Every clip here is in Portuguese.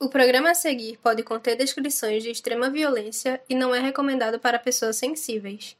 O programa a seguir pode conter descrições de extrema violência e não é recomendado para pessoas sensíveis.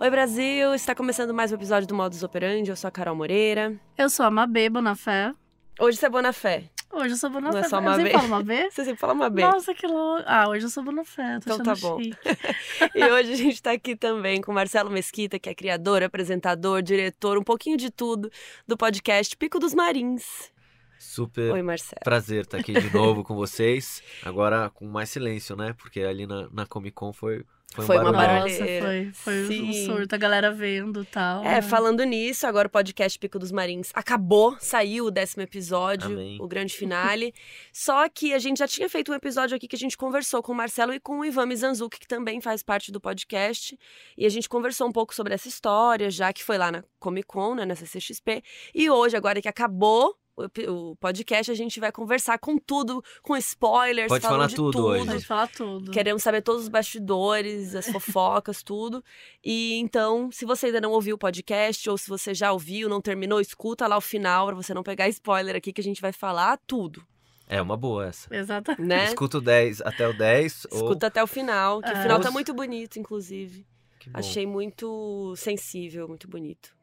Oi Brasil, está começando mais um episódio do Modus Operandi. Eu sou a Carol Moreira. Eu sou a Mabê Bonafé. Hoje você é Bonafé. Hoje eu sou Bonafé. Não é só Eu sempre falo Mabê? Você sempre fala Mabê. Nossa, que louco. Ah, hoje eu sou Bonafé. Tô Então tá bom. E hoje a gente está aqui também com Marcelo Mesquita, que é criador, apresentador, diretor, um pouquinho de tudo do podcast Pico dos Marins. Super Oi, Marcelo. prazer estar aqui de novo com vocês. Agora com mais silêncio, né? Porque ali na, na Comic Con foi, foi, Foi um uma barulheira. foi, foi um Sim. surto, a galera vendo e tal. É, né? falando nisso, agora o podcast Pico dos Marins acabou, saiu o décimo episódio, Amém. o grande finale. Só que a gente já tinha feito um episódio aqui que a gente conversou com o Marcelo e com o Ivan Mizanzuki, que também faz parte do podcast. E a gente conversou um pouco sobre essa história, já que foi lá na Comic Con, né, na CCXP. E hoje, agora que acabou o o podcast, a gente vai conversar com tudo, com spoilers, Pode falando falar de tudo hoje. Pode falar tudo. Queremos saber todos os bastidores, as fofocas, tudo. E então, se você ainda não ouviu o podcast, ou se você já ouviu, não terminou, escuta lá o final, pra você não pegar spoiler aqui, que a gente vai falar tudo, É uma boa essa. Exatamente. né? Escuta o 10 até o 10. ou- Escuta até o final, que o É. final Ou tá muito bonito, inclusive. Que bom. Achei muito sensível, muito bonito.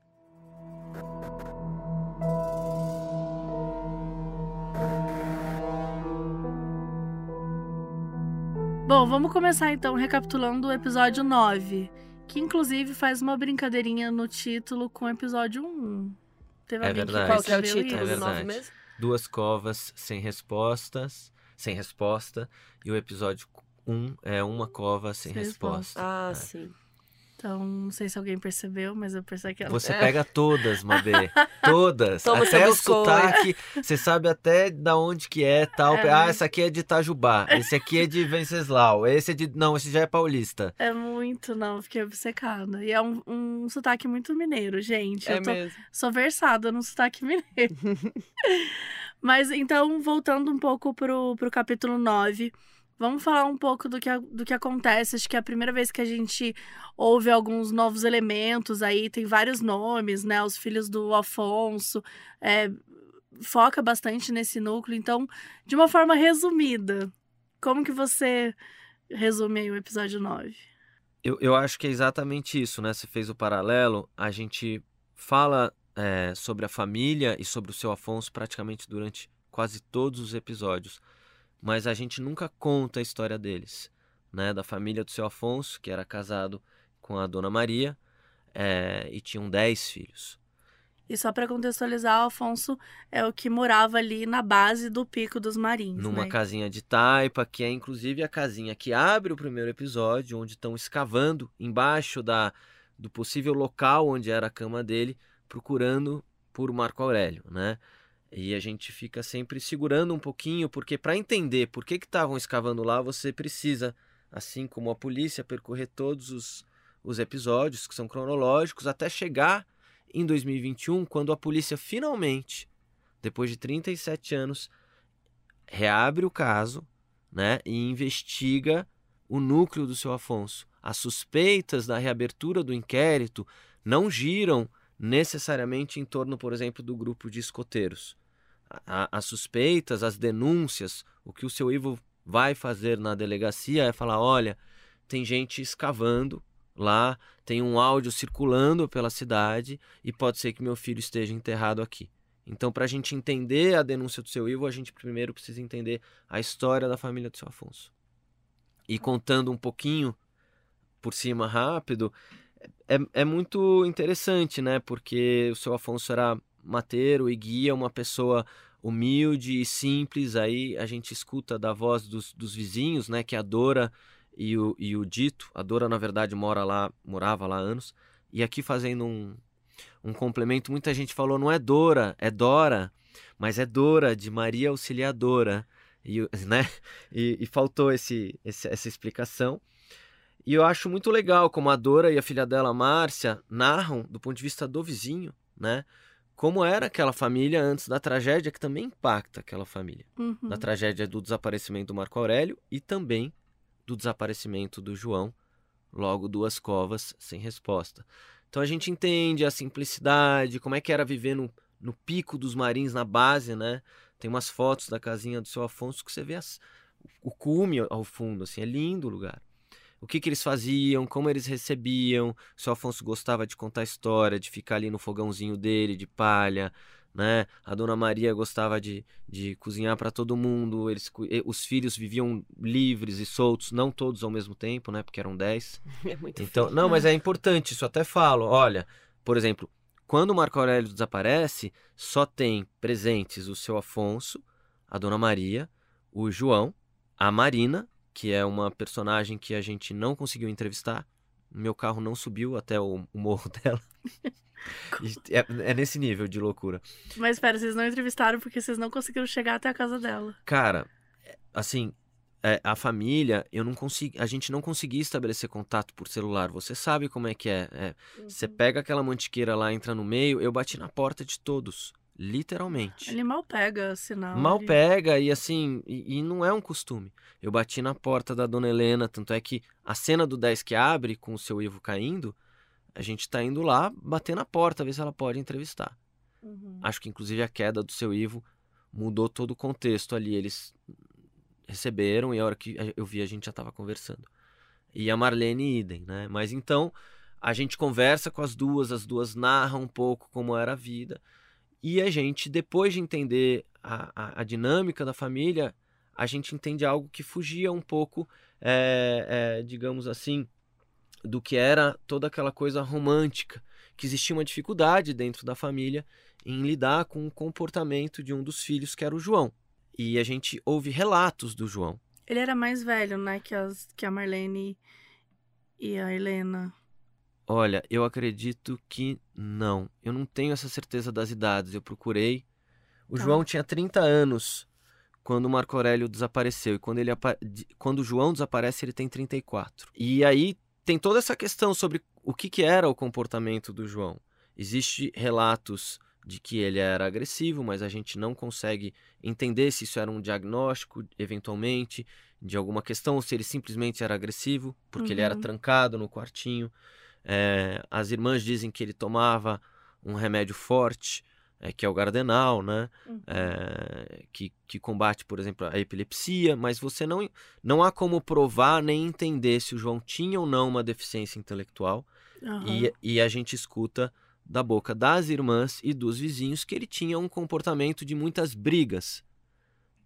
Bom, vamos começar então recapitulando o episódio 9, que inclusive faz uma brincadeirinha no título com o episódio 1. Teve É verdade. Qual que é o título É do nove verdade. mesmo? Duas covas sem respostas, sem resposta. E o episódio 1 é uma cova sem, Sem resposta. Ah, É. sim. Então, não sei se alguém percebeu, mas eu percebi que ela... Você É. pega todas, Mabê. Todas. Toma até o sotaque. Você sabe até da onde que é tal. É. Ah, essa aqui é de Itajubá. Esse aqui é de Venceslau. Esse é de. Não, esse já é paulista. É muito, não, fiquei obcecada. E é um, um sotaque muito mineiro, gente. É eu tô, mesmo. sou versada no sotaque mineiro. Mas então, voltando um pouco pro, pro capítulo 9, vamos falar um pouco do que, do que acontece. Acho que é a primeira vez que a gente ouve alguns novos elementos aí, tem vários nomes, né? Os filhos do Afonso. é, foca bastante nesse núcleo. Então, de uma forma resumida, como que você resume aí o episódio 9? Eu, eu acho que é exatamente isso, né? Você fez o paralelo. A gente fala é, sobre a família e sobre o seu Afonso praticamente durante quase todos os episódios. Mas a gente nunca conta a história deles, né? Da família do seu Afonso, que era casado com a Dona Maria é, e tinham 10 filhos. E só para contextualizar, o Afonso é o que morava ali na base do Pico dos Marins. Numa né? casinha de taipa, que é inclusive a casinha que abre o primeiro episódio, onde estão escavando embaixo da, do possível local onde era a cama dele, procurando por Marco Aurélio, né? E a gente fica sempre segurando um pouquinho, porque para entender por que estavam escavando lá, você precisa, assim como a polícia, percorrer todos os, os episódios que são cronológicos até chegar em 2021, quando a polícia finalmente, depois de 37 anos, reabre o caso, né, e investiga o núcleo do seu Afonso. As suspeitas da reabertura do inquérito não giram necessariamente em torno, por exemplo, do grupo de escoteiros. As suspeitas, as denúncias, o que o seu Ivo vai fazer na delegacia é falar: olha, tem gente escavando lá, tem um áudio circulando pela cidade e pode ser que meu filho esteja enterrado aqui. Então, para a gente entender a denúncia do seu Ivo, a gente primeiro precisa entender a história da família do seu Afonso. E contando um pouquinho por cima rápido, é, é muito interessante, né? Porque o seu Afonso era mateiro e guia, uma pessoa humilde e simples. Aí a gente escuta da voz dos, dos vizinhos, né? Que é a Dora e o, e o Dito. A Dora, na verdade, mora lá, morava lá há anos. E aqui fazendo um, um complemento, muita gente falou, não é Dora, é Dora, mas é Dora, de Maria Auxiliadora. E, né? e, e faltou esse, esse- essa explicação. E eu acho muito legal como a Dora e a filha dela, Márcia, narram do ponto de vista do vizinho, né? Como era aquela família antes da tragédia, que também impacta aquela família. Uhum. Da tragédia do desaparecimento do Marco Aurélio e também do desaparecimento do João, logo duas covas sem resposta. Então a gente entende a simplicidade, como é que era viver no, no pico dos marins, na base, né? Tem umas fotos da casinha do seu Afonso que você vê as, o cume ao fundo, assim, é lindo o lugar. O que, que eles faziam, como eles recebiam, o seu Afonso gostava de contar história, de ficar ali no fogãozinho dele, de palha, né? A dona Maria gostava de, de cozinhar para todo mundo, eles, os filhos viviam livres e soltos, não todos ao mesmo tempo, né? Porque eram dez. É muito Então, não, mas é importante, isso até falo. Olha, por exemplo, quando o Marco Aurélio desaparece, só tem presentes o seu Afonso, a Dona Maria, o João, a Marina, que é uma personagem que a gente não conseguiu entrevistar. Meu carro não subiu até o, o morro dela. É, é nesse nível de loucura. Mas espera, vocês não entrevistaram porque vocês não conseguiram chegar até a casa dela. Cara, assim, é, a família, eu não consegui, a gente não conseguia estabelecer contato por celular. Você sabe como é que é. é você pega aquela mantiqueira lá, entra no meio, eu bati na porta de todos, literalmente. Ele mal pega sinal. Mal ele- pega e assim, e, e não é um costume. Eu bati na porta da dona Helena, tanto é que a cena do 10 que abre com o seu Ivo caindo, a gente tá indo lá bater na porta, ver se ela pode entrevistar. Uhum. Acho que inclusive a queda do seu Ivo mudou todo o contexto ali. Eles receberam e a hora que eu vi a gente já estava conversando. E a Marlene idem, né? Mas então a gente conversa com as duas, as duas narram um pouco como era a vida. E a gente, depois de entender a, a, a dinâmica da família, a gente entende algo que fugia um pouco, é, é, digamos assim, do que era toda aquela coisa romântica, que existia uma dificuldade dentro da família em lidar com o comportamento de um dos filhos, que era o João. E a gente ouve relatos do João. Ele era mais velho, né, que, as, que a Marlene e a Helena. Olha, eu acredito que não. Eu não tenho essa certeza das idades. Eu procurei. O Tá. João tinha 30 anos quando o Marco Aurélio desapareceu. E quando, ele quando o João desaparece, ele tem 34. E aí tem toda essa questão sobre o que, que era o comportamento do João. Existem relatos de que ele era agressivo, mas a gente não consegue entender se isso era um diagnóstico, eventualmente, de alguma questão, ou se ele simplesmente era agressivo, porque ele era Uhum. trancado no quartinho. É, as irmãs dizem que ele tomava um remédio forte, é, que é o Gardenal, né? É, que, que combate, por exemplo, a epilepsia, mas você não, não há como provar nem entender se o João tinha ou não uma deficiência intelectual. Aham. E, e a gente escuta da boca das irmãs e dos vizinhos que ele tinha um comportamento de muitas brigas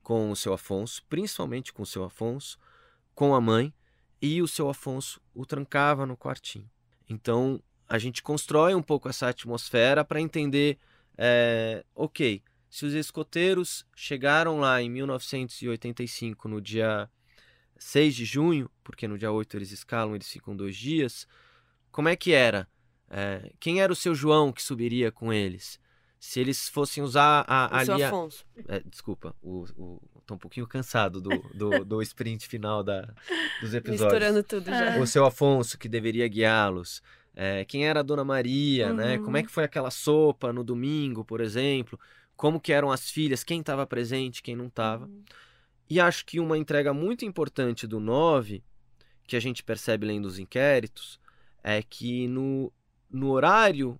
com o seu Afonso, principalmente com o seu Afonso, com a mãe, e o seu Afonso o trancava no quartinho. Então a gente constrói um pouco essa atmosfera para entender, é, ok, se os escoteiros chegaram lá em 1985, no dia 6 de junho, porque no dia 8 eles escalam, eles ficam dois dias, como é que era? É, quem era o seu João que subiria com eles? Se eles fossem usar a, O seu a- Afonso. é, desculpa, o, o, tô um pouquinho cansado do, do, do sprint final da, dos episódios. Misturando tudo já. É. O seu Afonso, que deveria guiá-los. É, quem era a Dona Maria, né? Uhum. Como é que foi aquela sopa no domingo, por exemplo? Como que eram as filhas, quem estava presente, quem não estava. E acho que uma entrega muito importante do 9, que a gente percebe lendo os inquéritos, é que no, no horário,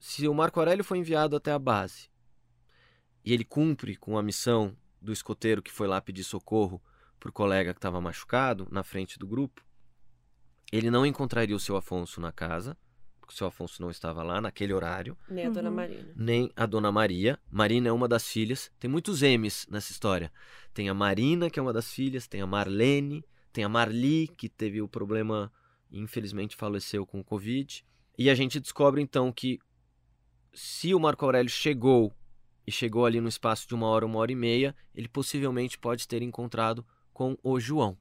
se o Marco Aurélio foi enviado até a base e ele cumpre com a missão do escoteiro que foi lá pedir socorro pro colega que estava machucado na frente do grupo, ele não encontraria o seu Afonso na casa, porque o seu Afonso não estava lá naquele horário Nem a Dona Uhum. Marina. nem a Dona Maria. Marina é uma das filhas. Tem muitos M's nessa história. Tem a Marina, que é uma das filhas, tem a Marlene, tem a Marli, que teve o problema e infelizmente faleceu com o Covid. E a gente descobre então que se o Marco Aurélio chegou e chegou ali no espaço de uma hora, uma hora e meia, ele possivelmente pode ter encontrado com o João,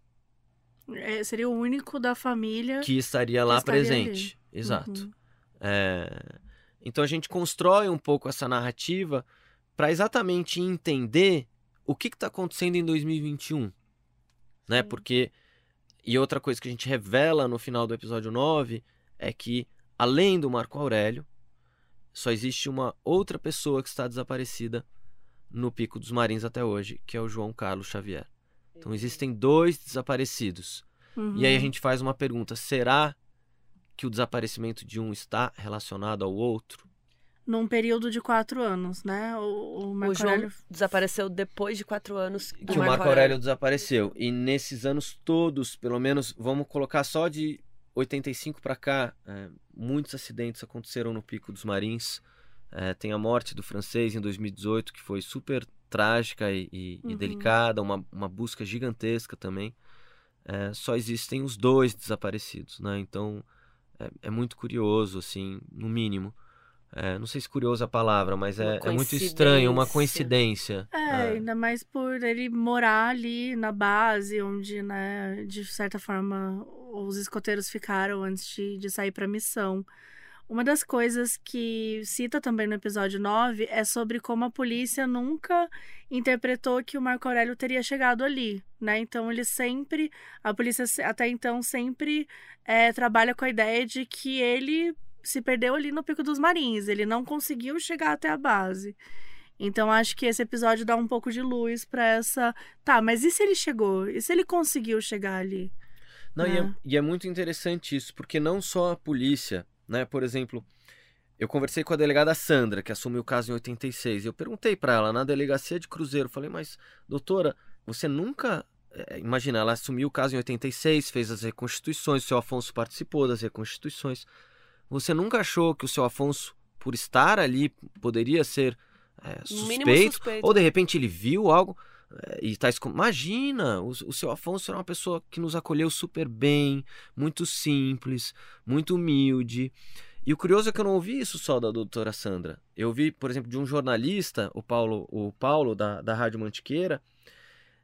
É, seria o único da família. que estaria lá estaria presente. Exato. Uhum. É, Então a gente constrói um pouco essa narrativa para exatamente entender o que está acontecendo em 2021. Né? Porque. E outra coisa que a gente revela no final do episódio 9 é que, além do Marco Aurélio, só existe uma outra pessoa que está desaparecida no Pico dos Marins até hoje, que é o João Carlos Xavier. Então existem dois desaparecidos. Uhum. E aí a gente faz uma pergunta: será que o desaparecimento de um está relacionado ao outro? Num período de quatro anos, né? O, o Marco o João Aurélio desapareceu depois de quatro anos do que o Marco Aurélio desapareceu. E nesses anos todos, pelo menos, vamos colocar só de 85 para cá, é, muitos acidentes aconteceram no Pico dos Marins. É, tem a morte do francês em 2018, que foi super trágica e, e, Uhum. e delicada, uma, uma busca gigantesca também. É, só existem os dois desaparecidos, né? Então é, é muito curioso, assim, no mínimo. É, não sei se curioso é a palavra, mas é, muito estranho, uma coincidência. coincidência. É, ainda mais por ele morar ali na base, onde, né, de certa forma, os escoteiros ficaram antes de, de sair para missão. Uma das coisas que cita também no episódio 9 é sobre como a polícia nunca interpretou que o Marco Aurélio teria chegado ali, né? Então ele sempre, a polícia até então sempre é, trabalha com a ideia de que ele se perdeu ali no Pico dos Marins, ele não conseguiu chegar até a base. Então acho que esse episódio dá um pouco de luz pra essa. Tá, mas e se ele chegou? E se ele conseguiu chegar ali? Não, e, é, né? e é muito interessante isso, porque não só a polícia, né? Por exemplo, eu conversei com a delegada Sandra, que assumiu o caso em 86. Eu perguntei para ela na delegacia de Cruzeiro, falei, mas doutora, você nunca. é, imagina, ela assumiu o caso em 86, fez as reconstituições, o seu Afonso participou das reconstituições. Você nunca achou que o seu Afonso, por estar ali, poderia ser é, suspeito? suspeito. Ou de repente ele viu algo e tá escon- Imagina, o, o seu Afonso era uma pessoa que nos acolheu super bem, muito simples, muito humilde. E o curioso é que eu não ouvi isso só da doutora Sandra. Eu ouvi, por exemplo, de um jornalista, o Paulo, o Paulo da, da Rádio Mantiqueira.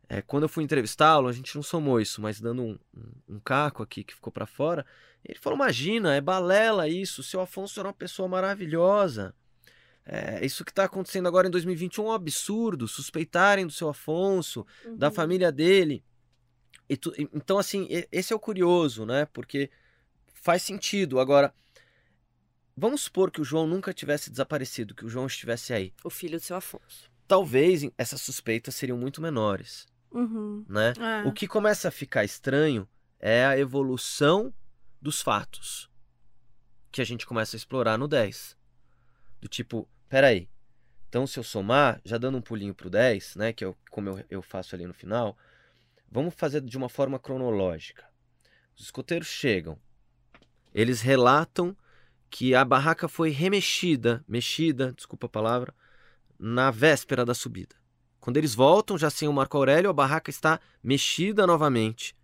É, quando eu fui entrevistá-lo, a gente não somou isso, mas dando um, um, um caco aqui que ficou pra fora, ele falou: Imagina, é balela isso, o seu Afonso era uma pessoa maravilhosa. É, isso que está acontecendo agora em 2021 é um absurdo. Suspeitarem do seu Afonso, da Uhum. família dele. E tu- então, assim, esse é o curioso, né? Porque faz sentido. Agora, vamos supor que o João nunca tivesse desaparecido, que o João estivesse aí. O filho do seu Afonso. Talvez essas suspeitas seriam muito menores, Uhum. né? É. O que começa a ficar estranho é a evolução dos fatos que a gente começa a explorar no 10. Do tipo, peraí, então se eu somar, já dando um pulinho pro 10, né, que é o- como eu, eu faço ali no final, vamos fazer de uma forma cronológica. Os escoteiros chegam, eles relatam que a barraca foi remexida, mexida, desculpa a palavra, na véspera da subida. Quando eles voltam, já sem o Marco Aurélio, a barraca está mexida novamente.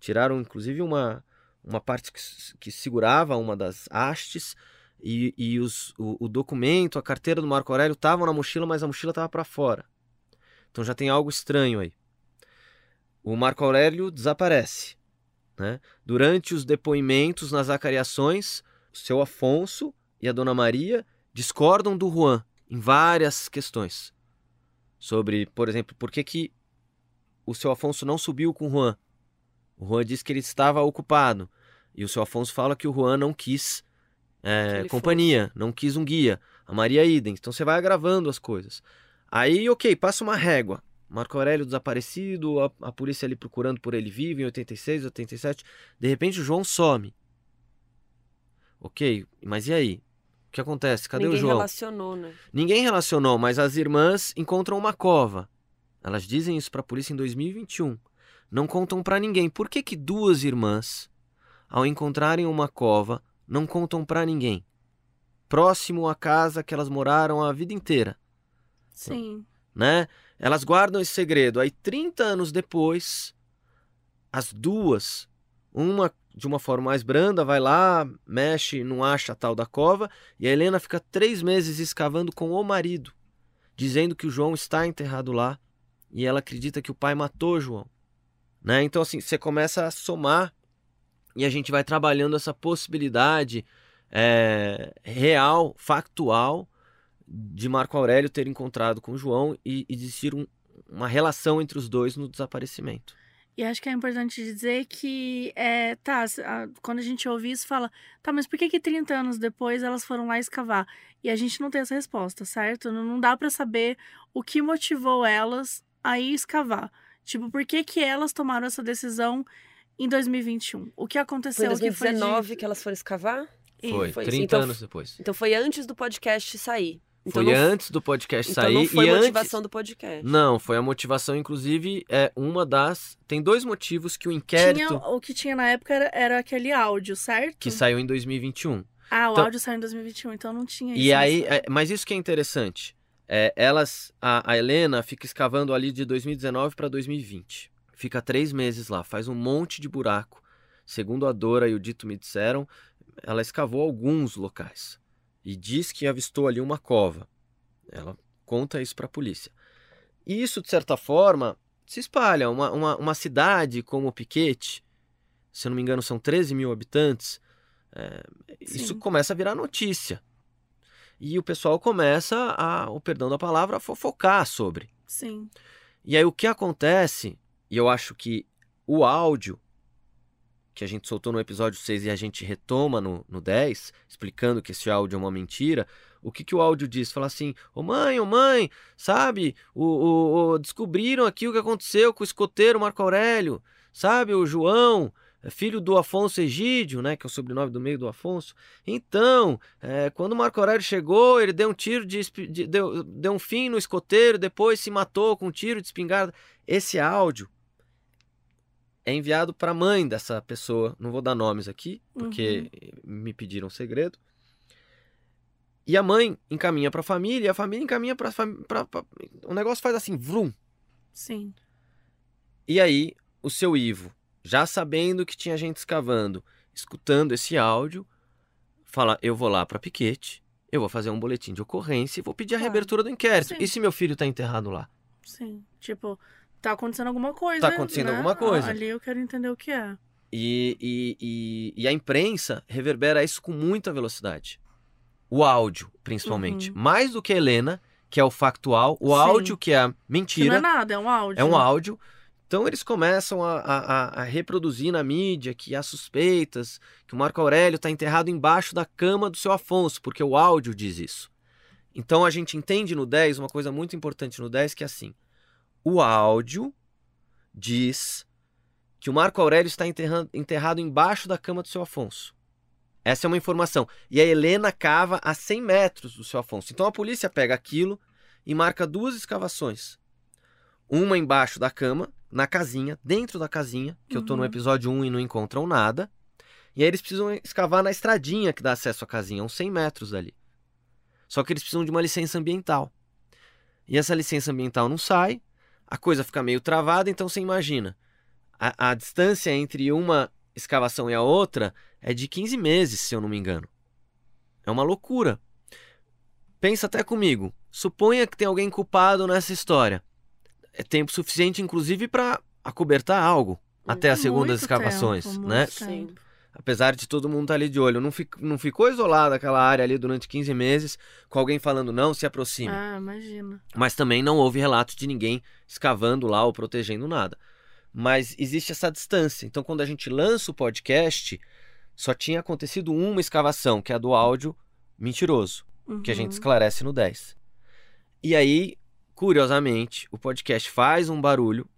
Tiraram, inclusive, uma, uma parte que, que segurava uma das hastes e, e os, o, o documento, a carteira do Marco Aurélio estavam na mochila, mas a mochila estava para fora. Então já tem algo estranho aí. O Marco Aurélio desaparece. Né? Durante os depoimentos nas acariações, o seu Afonso e a Dona Maria discordam do Juan em várias questões. Sobre, por exemplo, por que, que o seu Afonso não subiu com o Juan. O Juan disse que ele estava ocupado. E o seu Afonso fala que o Juan não quis é, companhia, não quis um guia. A Maria idem. Então você vai agravando as coisas. Aí, ok, passa uma régua. Marco Aurélio desaparecido, a, a polícia ali procurando por ele vivo em 86, 87. De repente o João some. Ok, mas e aí? O que acontece? Cadê Ninguém o João? relacionou, né? Ninguém relacionou, mas as irmãs encontram uma cova. Elas dizem isso para a polícia em 2021. Não contam para ninguém. Por que, que duas irmãs, ao encontrarem uma cova, não contam para ninguém? Próximo à casa que elas moraram a vida inteira, Sim. né? Elas guardam esse segredo. Aí 30 anos depois, as duas, uma de uma forma mais branda, vai lá, mexe, não acha a tal da cova, e a Helena fica três meses escavando com o marido, dizendo que o João está enterrado lá, e ela acredita que o pai matou o João. Né? Então, assim, você começa a somar e a gente vai trabalhando essa possibilidade é, real, factual, de Marco Aurélio ter encontrado com João e existir um- uma relação entre os dois no desaparecimento. E acho que é importante dizer que, é, tá, quando a gente ouve isso, fala, tá, mas por que que 30 anos depois elas foram lá escavar? E a gente não tem essa resposta, certo? Não, não dá pra saber o que motivou elas a ir escavar. Tipo, por que que elas tomaram essa decisão em 2021. O que aconteceu Foi em que foi de- 2019 que elas foram escavar? Foi, Foi, 30 então- anos depois. Então foi antes do podcast sair. Então foi não, antes do podcast então sair não foi e antes motivação do podcast. Não, foi a motivação, inclusive, é uma das. Tem dois motivos que o inquérito Tinha, o que tinha na época era, era aquele áudio, certo? que saiu em 2021. Ah, o Então- áudio saiu em 2021, então não tinha isso. E aí, é, mas isso que é interessante. É, elas, a, a Helena fica escavando ali de 2019 para 2020. Fica três meses lá, faz um monte de buraco. Segundo a Dora e o Dito me disseram, ela escavou alguns locais e diz que avistou ali uma cova. Ela conta isso para a polícia. E isso, de certa forma, se espalha. Uma, uma, uma cidade como Piquete, se eu não me engano, são 13 mil habitantes, é, isso começa a virar notícia. E o pessoal começa a, o perdão da palavra, a fofocar sobre. Sim. E aí o que acontece, e eu acho que o áudio que a gente soltou no episódio 6 e a gente retoma no, no 10, explicando que esse áudio é uma mentira, o que, que o áudio diz? Fala assim, ô mãe, ô mãe, sabe, o, o- o- descobriram aqui o que aconteceu com o escoteiro Marco Aurélio, sabe, o João, é filho do Afonso Egídio, né, que é o sobrenome do meio do Afonso. Então, é, quando o Marco Aurélio chegou, ele deu um tiro de, de- deu, deu um fim no escoteiro, depois se matou com um tiro de espingarda. Esse áudio é enviado para a mãe dessa pessoa. Não vou dar nomes aqui, porque me pediram segredo. E a mãe encaminha para a família, e a família encaminha para o negócio faz assim, vrum. Sim. E aí, o seu Ivo, já sabendo que tinha gente escavando, escutando esse áudio, fala: Eu vou lá para Piquete, eu vou fazer um boletim de ocorrência e vou pedir a Claro. reabertura do inquérito. Sim. E se meu filho tá enterrado lá? Sim. Tipo, tá acontecendo alguma coisa. Tá acontecendo né? alguma coisa. Ali eu quero entender o que é. E, e, e, e a imprensa reverbera isso com muita velocidade. O áudio, principalmente. Uhum. Mais do que a Helena, que é o factual, o Sim. áudio, que é a Que não mentira. é nada, é um áudio. É um áudio. Então eles começam a, a- a- a reproduzir na mídia que há suspeitas, que o Marco Aurélio está enterrado embaixo da cama do seu Afonso, porque o áudio diz isso. Então a gente entende no 10 uma coisa muito importante no 10 que é assim: o áudio diz que o Marco Aurélio está enterrado embaixo da cama do seu Afonso. Essa é uma informação. E a Helena cava a 100 metros do seu Afonso. Então a polícia pega aquilo e marca duas escavações. Uma embaixo da cama, na casinha, dentro da casinha, que eu tô no Uhum. episódio 1 e não encontram nada. E aí eles precisam escavar na estradinha que dá acesso à casinha, uns 100 metros dali. Só que eles precisam de uma licença ambiental. E essa licença ambiental não sai, a coisa fica meio travada, então você imagina. A, a distância entre uma escavação e a outra é de 15 meses, se eu não me engano. É uma loucura. Pensa até comigo. Suponha que tem alguém culpado nessa história. É tempo suficiente, inclusive, para acobertar algo até as segundas escavações, tempo, né? tempo. Apesar de todo mundo estar ali de olho. Não, não ficou isolada aquela área ali durante 15 meses com alguém falando não, se aproxime. Ah, imagina. Mas também não houve relatos de ninguém escavando lá ou protegendo nada. Mas existe essa distância. Então, quando a gente lança o podcast, só tinha acontecido uma escavação, que é a do áudio mentiroso, que a gente Uhum. esclarece no 10. E aí, curiosamente, o podcast faz um barulho,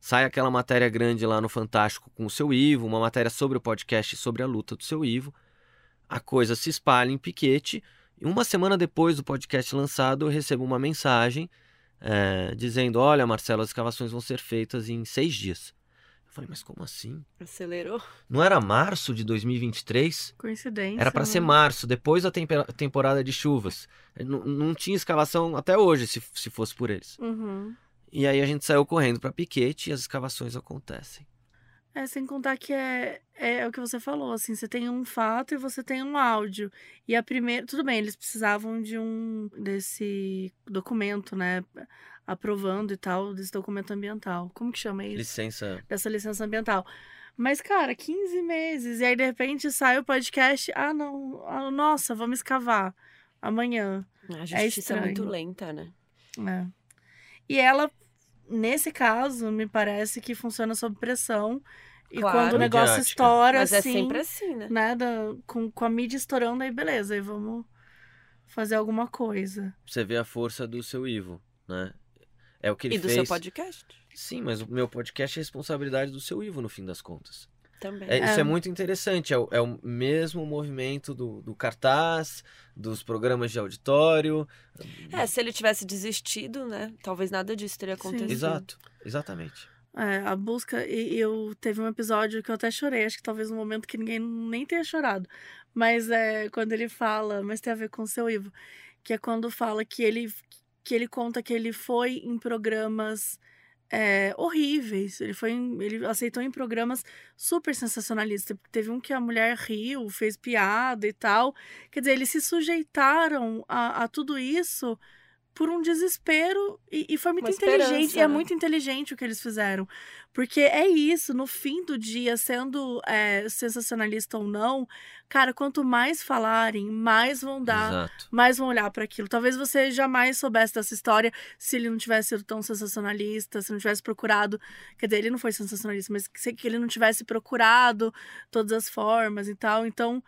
sai aquela matéria grande lá no Fantástico com o seu Ivo, uma matéria sobre o podcast e sobre a luta do seu Ivo. A coisa se espalha em piquete. E uma semana depois do podcast lançado, eu recebo uma mensagem eh, dizendo: Olha, Marcelo, as escavações vão ser feitas em seis dias. Eu falei, mas como assim? Acelerou. Não era março de 2023? Coincidência. Era para né? ser março, depois da temporada de chuvas. Não, não tinha escavação até hoje, se, se fosse por eles. Uhum. E aí a gente saiu correndo para Piquete e as escavações acontecem. É, sem contar que é, é o que você falou, assim, você tem um fato e você tem um áudio. E a primeira. Tudo bem, eles precisavam de um. desse documento, né? Aprovando e tal, desse documento ambiental. Como que chama isso? Licença. Dessa licença ambiental. Mas, cara, 15 meses. E aí, de repente, sai o podcast. Ah, não. ah, nossa, vamos escavar. Amanhã. A justiça é, muito estranho. lenta, né? É. E ela, nesse caso, me parece que funciona sob pressão. E Claro. quando o negócio Midiática. estoura, Mas é assim, sempre assim, né? né, da- com, com a mídia estourando, aí beleza, aí vamos fazer alguma coisa. Você vê a força do seu Ivo, né? É o que ele E do fez. seu podcast. Sim, mas o meu podcast é responsabilidade do seu Ivo, no fim das contas. Também. É, isso é. É. muito interessante. É o, é o mesmo movimento do, do cartaz, dos programas de auditório. É, se ele tivesse desistido, né? Talvez nada disso teria Sim. acontecido. Exato, exatamente. É, a busca. E eu teve um episódio que eu até chorei, acho que talvez um momento que ninguém nem tenha chorado. Mas é quando ele fala, mas tem a ver com o seu Ivo, que é quando fala que ele que ele conta que ele foi em programas é, horríveis. Ele foi ele aceitou em programas super sensacionalistas. Teve um que a mulher riu, fez piada e tal. Quer dizer, eles se sujeitaram a, a tudo isso por um desespero e, e foi muito Uma inteligente. E é né? muito inteligente o que eles fizeram. Porque é isso, no fim do dia, sendo é, sensacionalista ou não, cara, quanto mais falarem, mais vão dar Exato. mais vão olhar para aquilo. Talvez você jamais soubesse dessa história se ele não tivesse sido tão sensacionalista, se não tivesse procurado. Quer dizer, ele não foi sensacionalista, mas que ele não tivesse procurado todas as formas e tal. Então,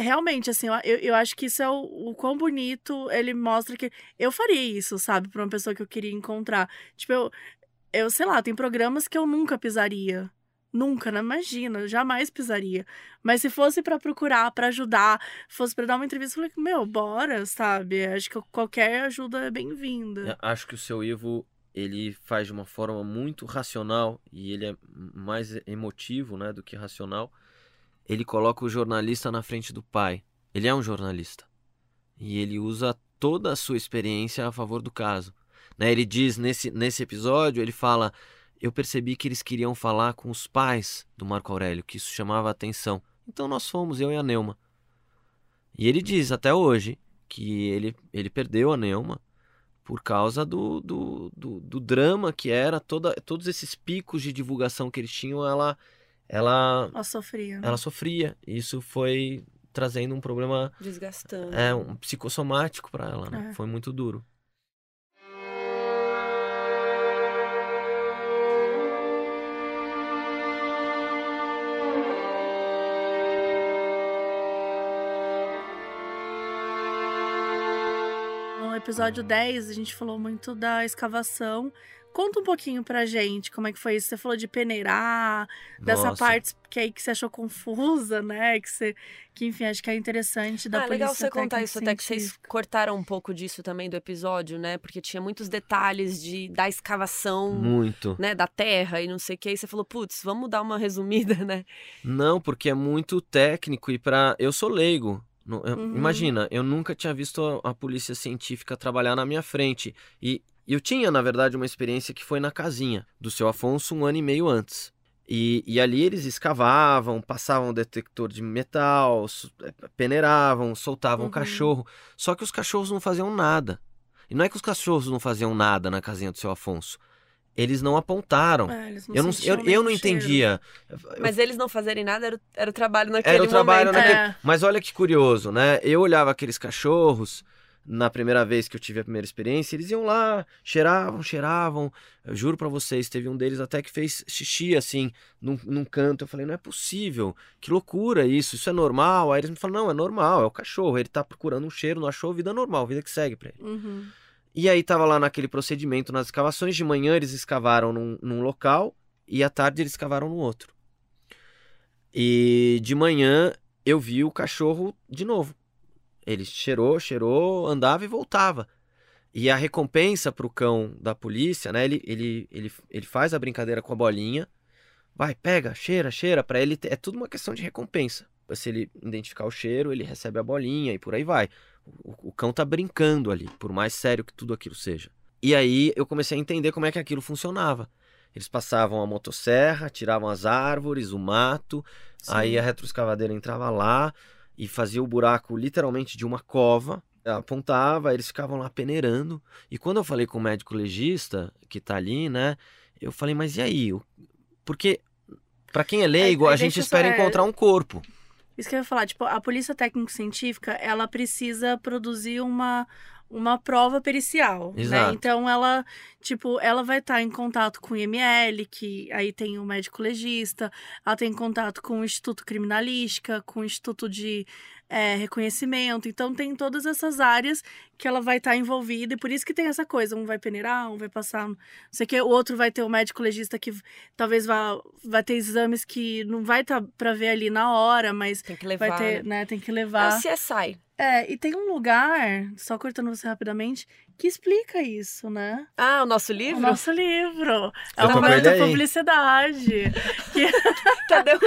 realmente, assim, eu, eu acho que isso é o, o quão bonito ele mostra que. Eu faria isso, sabe, pra uma pessoa que eu queria encontrar. Tipo, eu, eu sei lá, tem programas que eu nunca pisaria. Nunca, não imagina, jamais pisaria. Mas se fosse pra procurar, pra ajudar, fosse pra dar uma entrevista, eu falei, meu, bora, sabe? Acho que qualquer ajuda é bem-vinda. Eu Acho que o seu Ivo ele faz de uma forma muito racional e ele é mais emotivo, né, do que racional. Ele coloca o jornalista na frente do pai. Ele é um jornalista e ele usa toda a sua experiência a favor do caso. Né? Ele diz nesse nesse episódio, ele fala: eu percebi que eles queriam falar com os pais do Marco Aurélio, que isso chamava a atenção. Então nós fomos, eu e a Neuma. E ele diz até hoje que ele, ele perdeu a Neuma por causa do, do, do, do drama que era, toda, todos esses picos de divulgação que eles tinham, ela, ela, Ela sofria. ela sofria. E isso foi trazendo um problema Desgastando. é, um psicossomático para ela, né? É. Foi muito duro. No episódio 10, a gente falou muito da escavação. Conta um pouquinho pra gente como é que foi isso. Você falou de peneirar, dessa Nossa. parte que aí que você achou confusa, né? Que você, que enfim, acho que é interessante da Ah, polícia legal você contar isso até que vocês cortaram um pouco disso também do episódio, né? Porque tinha muitos detalhes de da escavação, Muito. né, da terra e não sei o que. Aí você falou, putz, vamos dar uma resumida, né? Não, porque é muito técnico e para eu sou leigo. Eu- Uhum. Imagina, eu nunca tinha visto a, a polícia científica trabalhar na minha frente e eu tinha, na verdade, uma experiência que foi na casinha do seu Afonso um ano e meio antes. E, e ali eles escavavam, passavam detector de metal, eh, peneiravam, soltavam o Uhum. cachorro. Só que os cachorros não faziam nada. E não é que os cachorros não faziam nada na casinha do seu Afonso. Eles não apontaram. É, eles eu não, eu, nem eu o não entendia. Mas eles não fazerem nada era, o- era o trabalho naquele Era o trabalho momento. naquele... É. Mas olha que curioso, né? Eu olhava aqueles cachorros na primeira vez que eu tive a primeira experiência, eles iam lá, cheiravam, cheiravam. Eu juro pra vocês, teve um deles até que fez xixi assim, num, num canto. Eu falei, não é possível, que loucura isso, isso é normal. Aí eles me falaram, não, é normal, é o cachorro, ele tá procurando um cheiro, não achou, vida normal, vida que segue pra ele. Uhum. E aí tava lá naquele procedimento nas escavações. De manhã eles escavaram num, num local e à tarde eles escavaram no outro. E de manhã eu vi o cachorro de novo. Ele cheirou, cheirou, andava e voltava. E a recompensa pro cão da polícia, né? Ele, ele, ele, ele faz a brincadeira com a bolinha. Vai, pega, cheira, cheira. Pra ele é tudo uma questão de recompensa. Se ele identificar o cheiro, ele recebe a bolinha e por aí vai. O, o cão tá brincando ali, por mais sério que tudo aquilo seja. E aí eu comecei a entender como é que aquilo funcionava. Eles passavam a motosserra, tiravam as árvores, o mato, aí a retroescavadeira entrava lá e fazia o buraco literalmente de uma cova, apontava, eles ficavam lá peneirando. E quando eu falei com o médico legista que tá ali, né, eu falei, mas e aí? Porque pra quem é leigo, aí a gente deixa eu espera só- é- encontrar um corpo. Isso que eu ia falar, tipo, a polícia técnico-científica, ela precisa produzir uma, uma prova pericial, né? Exato. Então ela, tipo, ela vai estar em contato com o IML, que aí tem o médico legista, ela tem contato com o Instituto Criminalística, com o Instituto de é, Reconhecimento, então tem todas essas áreas que ela vai estar envolvida, e por isso que tem essa coisa, um vai peneirar, um vai passar, não sei o que, o outro vai ter o médico legista que talvez vá, vai ter exames que não vai estar pra ver ali na hora, mas Tem que levar. vai ter, né? né, tem que É levar. o CSI. É, e tem um lugar, só cortando você rapidamente, que explica isso, né? Ah, o nosso O livro? nosso livro. É Eu um tô com momento ele aí. publicidade. Cadê o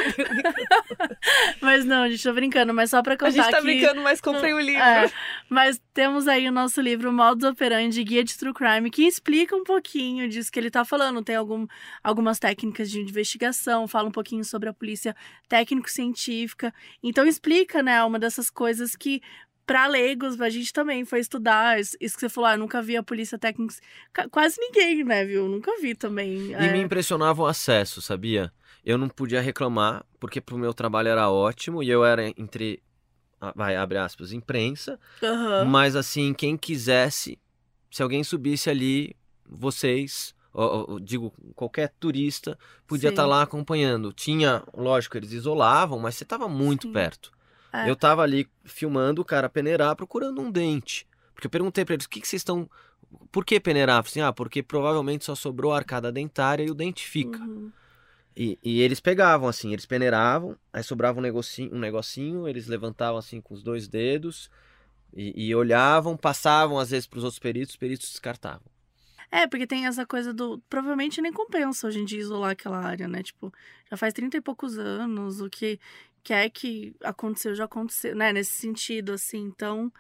Mas não, gente, tô brincando, mas só pra contar A gente tá que... brincando, mas comprei o livro. É, mas temos aí o nosso livro Modus Operandi, Guia de True Crime, que explica um pouquinho disso que ele tá falando. Tem algum, algumas técnicas de investigação, fala um pouquinho sobre a polícia técnico-científica. Então explica, né, uma dessas coisas que para leigos, a gente também foi estudar. Isso que você falou, ah, eu nunca vi a polícia técnica. Ca- Quase ninguém, né, viu? Nunca vi também. E É, me impressionava o acesso, sabia? Eu não podia reclamar, porque pro meu trabalho era ótimo e eu era entre, vai, abre aspas, imprensa. aham. Mas assim, quem quisesse, se alguém subisse ali, vocês, ou, ou, digo, qualquer turista, podia estar lá acompanhando. Tinha, lógico, eles isolavam, mas você estava muito Sim. perto. É. Eu tava ali filmando o cara peneirar procurando um dente. Porque eu perguntei pra eles, o que, que vocês estão. Por que peneirar? Assim, ah, porque provavelmente só sobrou a arcada dentária e o dente fica. Uhum. E, e eles pegavam assim, eles peneiravam, aí sobrava um negocinho, um negocinho, eles levantavam assim com os dois dedos e, e olhavam, passavam às vezes para os outros peritos, os peritos descartavam. É, porque tem essa coisa do. Provavelmente nem compensa hoje em dia isolar aquela área, né? Tipo, já faz 30 e poucos anos, o que quer que aconteceu já aconteceu, né? Nesse sentido, assim. Então.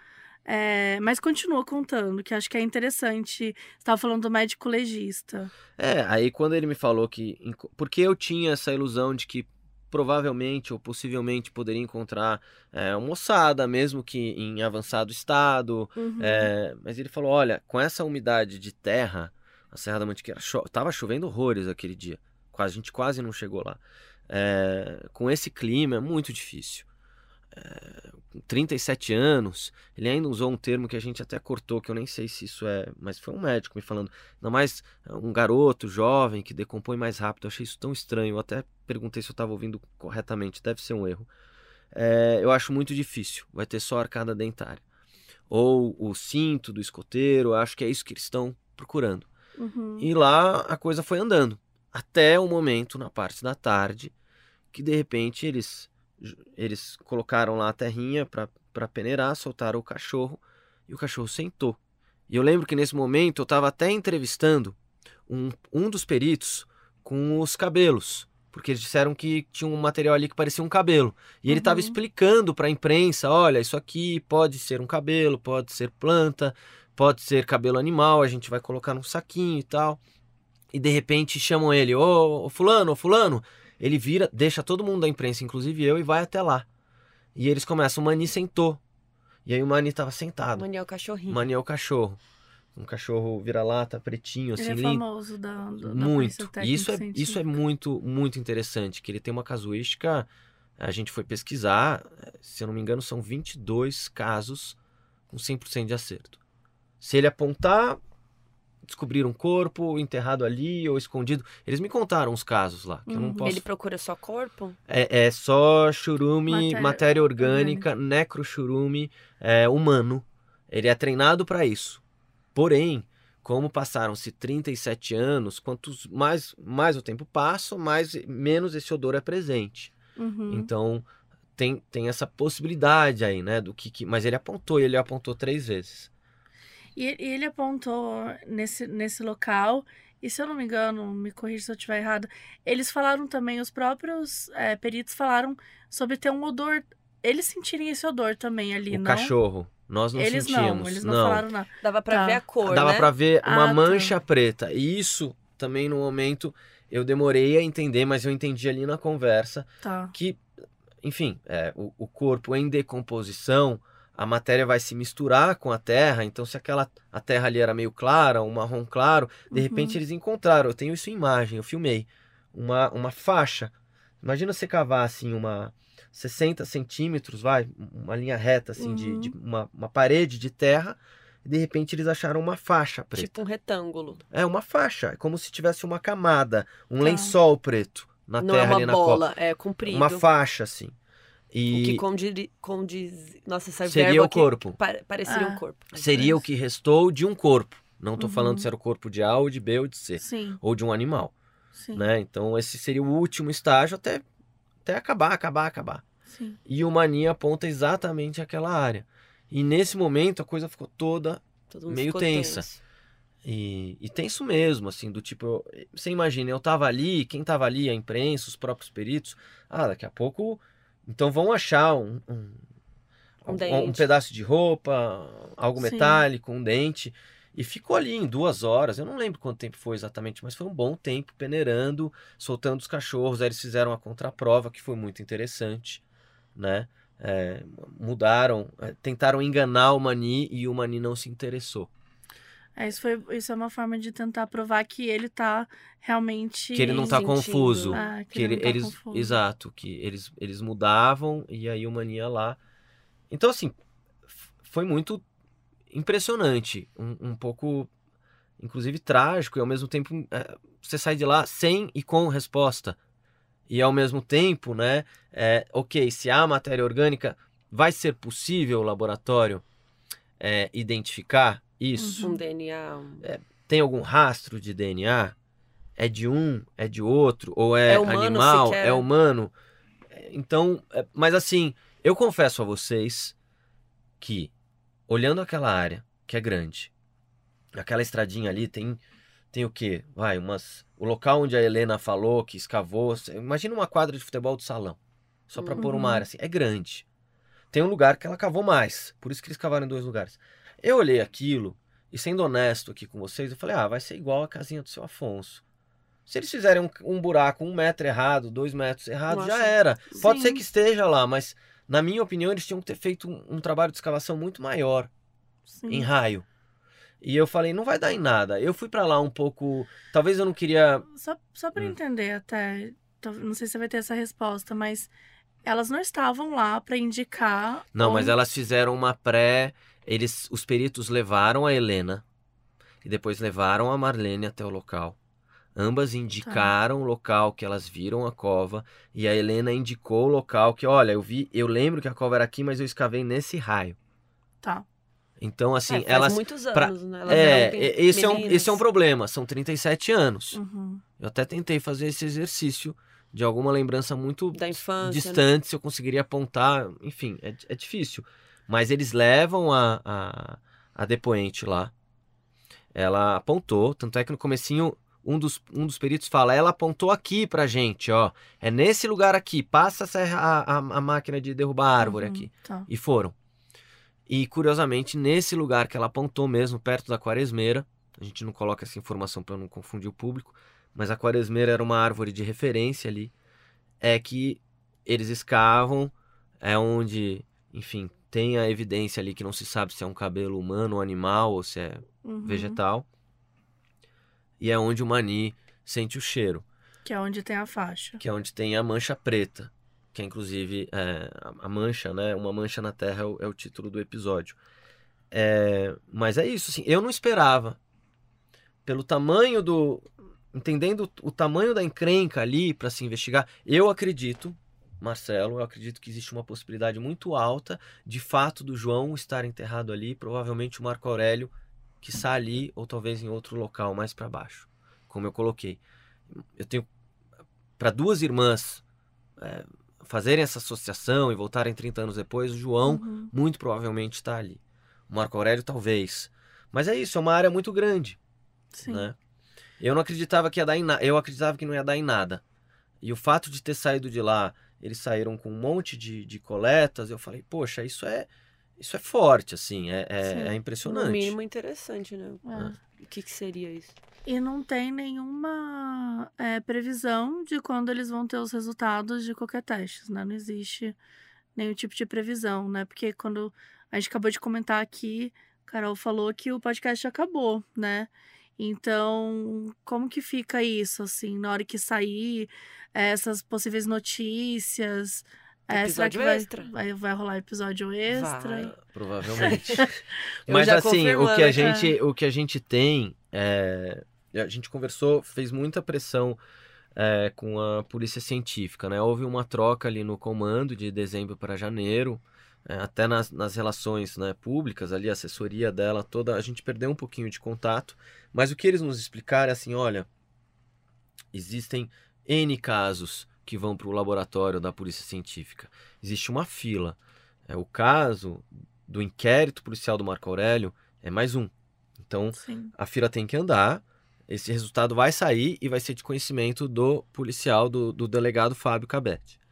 é, Mas continua contando, que acho que é interessante. Você tava falando do médico legista. É, aí quando ele me falou que. Porque eu tinha essa ilusão de que provavelmente ou possivelmente poderia encontrar é, uma moçada, mesmo que em avançado estado, Uhum. É, mas ele falou: olha, com essa umidade de terra, a Serra da Mantiqueira cho tava chovendo horrores aquele dia. Quase, a gente quase não chegou lá. É, com esse clima é muito difícil. É, com 37 anos, ele ainda usou um termo que a gente até cortou, que eu nem sei se isso é, mas foi um médico me falando. Ainda mais é, um garoto jovem que decompõe mais rápido. Eu achei isso tão estranho. Eu até perguntei se eu estava ouvindo corretamente. Deve ser um erro. É, eu acho muito difícil. Vai ter só arcada dentária ou o cinto do escoteiro, acho que é isso que eles estão procurando. Uhum. E lá a coisa foi andando, até o momento, na parte da tarde, que de repente eles, eles colocaram lá a terrinha para peneirar, soltaram o cachorro, e o cachorro sentou. E eu lembro que nesse momento eu estava até entrevistando um, um dos peritos com os cabelos, porque eles disseram que tinha um material ali que parecia um cabelo. E ele estava Uhum. explicando para a imprensa: olha, isso aqui pode ser um cabelo, pode ser planta, pode ser cabelo animal, a gente vai colocar num saquinho e tal. E de repente chamam ele: ô, ô Fulano, ô Fulano. Ele vira, deixa todo mundo da imprensa, inclusive eu, e vai até lá. E eles começam: o Mani sentou. E aí o Mani estava sentado. Mani é o cachorrinho. Mani é o cachorro. Um cachorro vira-lata, pretinho, assim, Ele é lindo. famoso da, da, da Muito. E isso é, isso é muito, muito interessante, que ele tem uma casuística. A gente foi pesquisar, se eu não me engano, são 22 casos com 100% de acerto. Se ele apontar, descobrir um corpo enterrado ali ou escondido. Eles me contaram os casos lá, que eu não Uhum. posso. Ele procura só corpo? É, é só churume, matéria, Matéria orgânica, necrochurume é, humano. Ele é treinado para isso. Porém, como passaram-se 37 anos, quantos mais, mais o tempo passa, mais menos esse odor é presente. Uhum. Então, tem, tem essa possibilidade aí, né? Do que, que- mas ele apontou, e ele apontou três vezes. E e ele apontou nesse, nesse local, e se eu não me engano, me corrija se eu estiver errado, eles falaram também, os próprios é, peritos falaram sobre ter um odor, eles sentirem esse odor também ali, o não? cachorro, nós não eles sentimos. não, eles não, falaram nada. Dava pra Tá. ver a cor, Dava né? pra ver uma Ah, tá. mancha preta. E isso também no momento eu demorei a entender, mas eu entendi ali na conversa Tá. que, enfim, é, o, o corpo em decomposição, a matéria vai se misturar com a terra. Então, se aquela a terra ali era meio clara, um marrom claro, de Uhum. repente eles encontraram. Eu tenho isso em imagem, eu filmei uma, uma faixa. Imagina você cavar assim uma 60 centímetros, vai, uma linha reta assim de, Uhum. de uma, uma parede de terra e de repente eles acharam uma faixa preta. Tipo um retângulo. É uma faixa, é como se tivesse uma camada, um Tá. lençol preto na Não é terra uma ali na bola, copa. é comprido. Uma faixa, assim. O E que condiz, condiz... Nossa, essa seria o corpo. pa- pareceria Ah. um corpo. Seria o que restou de um corpo. Não tô Uhum. falando se era o corpo de A ou de B ou de C. Sim, Ou de um animal, sim, né? Então esse seria o último estágio até, até acabar, acabar, acabar. sim. E o Mani aponta exatamente aquela área. E nesse momento a coisa ficou toda meio ficou tensa. tenso. E, e tenso mesmo, assim, do tipo, eu- você imagina, eu tava ali, quem tava ali, a imprensa, os próprios peritos, ah, daqui a pouco, então vão achar um, um, Um um- pedaço de roupa, algo Sim. metálico, um dente, e ficou ali em duas horas, eu não lembro quanto tempo foi exatamente, mas foi um bom tempo peneirando, soltando os cachorros, aí eles fizeram a contraprova, que foi muito interessante, né? É, mudaram, é, tentaram enganar o Mani e o Mani não se interessou. É, isso, foi, isso é uma forma de tentar provar que ele tá realmente. que ele não tá sentindo. confuso. Ah, que ele- não tá eles, confuso. exato, que eles, eles mudavam e aí o mania lá. Então assim, foi muito impressionante, um, um pouco, inclusive trágico e ao mesmo tempo é, você sai de lá sem e com resposta e ao mesmo tempo, né? É, ok, se há matéria orgânica, vai ser possível o laboratório é, identificar isso? Um DNA. um- tem algum rastro de DNA? É de um, é de outro, ou é, É animal, sequer? é humano? É, Então, é, mas assim, eu confesso a vocês que, olhando aquela área, que é grande, aquela estradinha ali tem, tem o quê? Vai, umas. O local onde a Helena falou que escavou. Imagina uma quadra de futebol do salão. Só pra pôr uma Uhum. área assim. É grande. Tem um lugar que ela cavou mais. Por isso que eles cavaram em dois lugares. Eu olhei aquilo e sendo honesto aqui com vocês, eu falei, ah, vai ser igual a casinha do seu Afonso. Se eles fizerem um, um buraco um metro errado, dois metros errado, já Nossa. era. Pode Sim. ser que esteja lá, mas na minha opinião eles tinham que ter feito um, um trabalho de escavação muito maior, Sim. em raio. E eu falei, não vai dar em nada. Eu fui pra lá um pouco. Talvez eu não queria. Só, só pra Hum. entender até, não sei se você vai ter essa resposta, mas elas não estavam lá pra indicar. Não, mas onde- elas fizeram uma pré. Eles, os peritos levaram a Helena e depois levaram a Marlene até o local. Ambas indicaram o local que elas viram a cova e a Helena indicou o local que, olha, eu vi, eu lembro que a cova era aqui, mas eu escavei nesse raio. Tá. Então, assim, É, faz elas. muitos pra- anos, né? Elas É, esse é, um, esse é um problema. São 37 anos. Uhum. Eu até tentei fazer esse exercício de alguma lembrança muito Da infância. né? distante, se eu conseguiria apontar. Enfim, é, é difícil. Mas eles levam a, a, a depoente lá. Ela apontou, tanto é que no comecinho um dos, um dos peritos fala, ela apontou aqui pra gente, ó. É nesse lugar aqui, passa a, a, a máquina de derrubar a árvore Uhum, aqui. Tá. E foram. E curiosamente, nesse lugar que ela apontou mesmo, perto da quaresmeira, a gente não coloca essa informação para não confundir o público, mas a quaresmeira era uma árvore de referência ali, é que eles escavam, é onde, enfim, tem a evidência ali que não se sabe se é um cabelo humano ou animal ou se é Uhum. vegetal. E é onde o Mani sente o cheiro Que é onde tem a faixa. que é onde tem a mancha preta, que é inclusive é, a- mancha, né? Uma mancha na Terra é o, é o título do episódio. É, mas é isso, assim, eu não esperava. Pelo tamanho do. Entendendo o tamanho da encrenca ali para se investigar, eu acredito, Marcelo, eu acredito que existe uma possibilidade muito alta de fato do João estar enterrado ali, provavelmente o Marco Aurélio, que está ali, ou talvez em outro local mais para baixo, como eu coloquei. Eu tenho para duas irmãs é, fazerem essa associação e voltarem 30 anos depois, o João Uhum. muito provavelmente está ali. O Marco Aurélio talvez. Mas é isso, é uma área muito grande, Sim. né? Eu não acreditava que ia dar em nada, eu acreditava que não ia dar em nada. E o fato de ter saído de lá, eles saíram com um monte de, de coletas, eu falei, poxa, isso é isso é forte, assim, é, é, é No impressionante. mínimo interessante, né? É. O que, que seria isso? E não tem nenhuma é, previsão de quando eles vão ter os resultados de qualquer teste, né? Não existe nenhum tipo de previsão, né? Porque quando a gente acabou de comentar aqui, Carol falou que o podcast acabou, né? Então, como que fica isso, assim, na hora que sair eh, essas possíveis notícias? É, será Episódio que vai, extra. vai, vai rolar episódio extra? Vai. Provavelmente. Mas assim, o que a gente, o que a gente tem é, a gente conversou, fez muita pressão é, com a polícia científica, né? Houve uma troca ali no comando de dezembro para janeiro, é, até nas, nas relações né, públicas ali, a assessoria dela toda, a gente perdeu um pouquinho de contato, mas o que eles nos explicaram é assim, olha, existem N casos que vão para o laboratório da polícia científica. Existe uma fila. É, o caso do inquérito policial do Marco Aurélio é mais um. Então, Sim. a fila tem que andar, esse resultado vai sair e vai ser de conhecimento do policial, do, do delegado Fábio Cabete.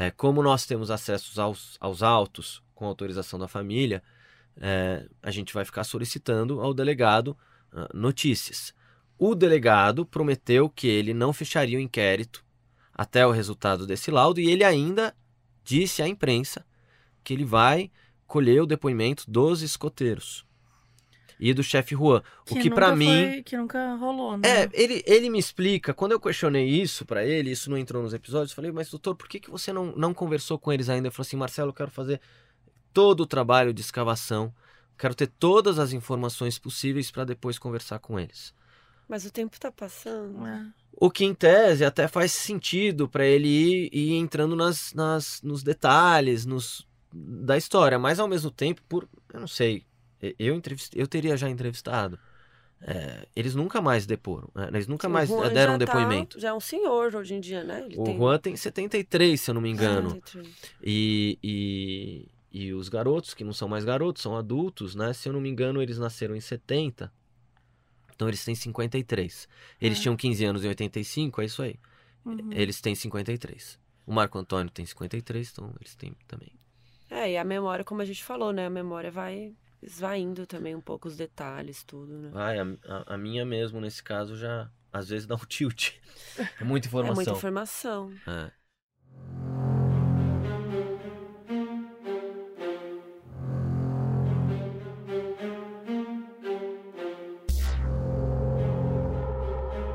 É, como nós temos acesso aos, aos autos com autorização da família, é, a gente vai ficar solicitando ao delegado ah, notícias. O delegado prometeu que ele não fecharia o inquérito até o resultado desse laudo e ele ainda disse à imprensa que ele vai colher o depoimento dos escoteiros e do chefe Juan. O que pra mim foi- que nunca rolou, né? é, ele, ele me explica, quando eu questionei isso pra ele, isso não entrou nos episódios, eu falei, mas doutor, por que, que você não, não conversou com eles ainda? Ele falou assim, Marcelo, eu quero fazer todo o trabalho de escavação, quero ter todas as informações possíveis pra depois conversar com eles. Mas o tempo tá passando. É. O que em tese até faz sentido pra ele ir, ir entrando nas, nas, nos detalhes nos, da história, mas ao mesmo tempo, por, eu não sei, eu, entrevist, eu teria já entrevistado. É, eles nunca mais deporam, né? eles nunca mais eh, deram já tá- depoimento. já é um senhor hoje em dia, né? Ele O tem Juan tem 73, se eu não me engano. 73. E, e, e os garotos, que não são mais garotos, são adultos, né? Se eu não me engano, eles nasceram em 70. Então eles têm 53. Eles É. tinham 15 anos em 85, é isso aí. Uhum. Eles têm 53. O Marco Antônio tem 53, então eles têm também. É, e a memória, como a gente falou, né? A memória vai esvaindo também um pouco os detalhes, tudo, né? Ai, a, a, a minha mesmo, nesse caso, já às vezes dá um tilt. É muita informação. É muita informação. É.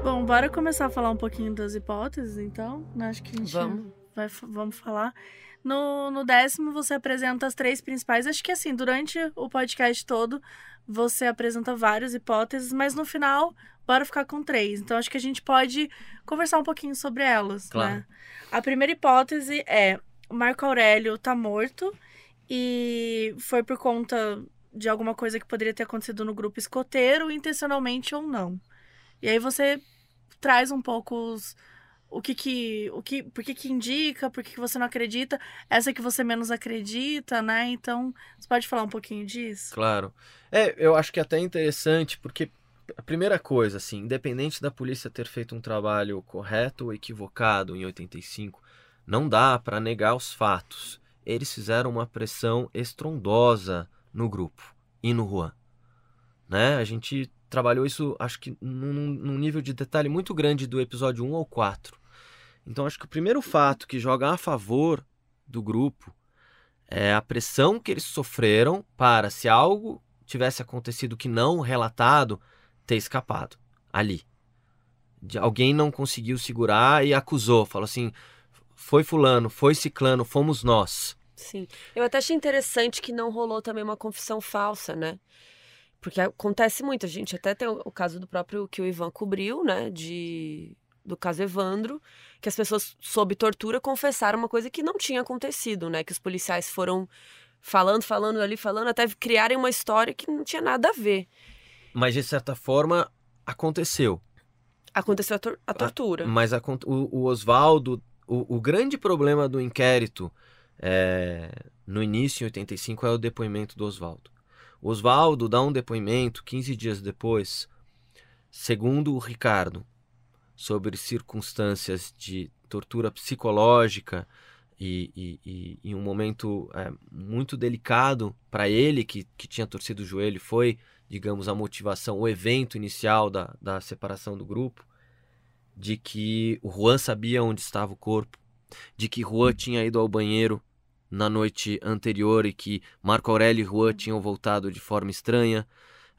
Bom, bora começar a falar um pouquinho das hipóteses, então. Acho que a gente Vamos. Vai, vamos falar. No, no décimo, você apresenta as três principais. Acho que assim, durante o podcast todo, você apresenta várias hipóteses, mas no final, bora ficar com três. Então, acho que a gente pode conversar um pouquinho sobre elas, Claro. né? A primeira hipótese é: Marco Aurélio tá morto e foi por conta de alguma coisa que poderia ter acontecido no grupo escoteiro, intencionalmente ou não. E aí você traz um pouco os, o que que, o que, por que que indica, por que que você não acredita, essa que você menos acredita, né? Então, você pode falar um pouquinho disso? Claro. É, eu acho que é até interessante, porque a primeira coisa, assim, independente da polícia ter feito um trabalho correto ou equivocado em 85, não dá para negar os fatos. Eles fizeram uma pressão estrondosa no grupo e no Juan. Né? A gente trabalhou isso, acho que num, num nível de detalhe muito grande do episódio 1 ao 4. Então, acho que o primeiro fato que joga a favor do grupo é a pressão que eles sofreram para, se algo tivesse acontecido que não relatado, ter escapado ali. De- alguém não conseguiu segurar e acusou, falou assim: foi fulano, foi ciclano, fomos nós. Sim. Eu até achei interessante que não rolou também uma confissão falsa, né? Porque acontece muito. A gente até tem o o caso do próprio que o Ivan cobriu, né? De, do caso Evandro, que as pessoas, sob tortura, confessaram uma coisa que não tinha acontecido, né? Que os policiais foram falando, falando ali, falando, até criarem uma história que não tinha nada a ver. Mas de certa forma aconteceu. Aconteceu a, tor- a tortura. Mas acon- o, o Oswaldo, o, o grande problema do inquérito é, no início, em 85, é o depoimento do Oswaldo. O Oswaldo dá um depoimento 15 dias depois, segundo o Ricardo, sobre circunstâncias de tortura psicológica e, e, e, e um momento é, muito delicado para ele, que, que tinha torcido o joelho, foi, digamos, a motivação, o evento inicial da, da separação do grupo de que o Juan sabia onde estava o corpo, de que Juan tinha ido ao banheiro na noite anterior e que Marco Aurélio e Juan tinham voltado de forma estranha.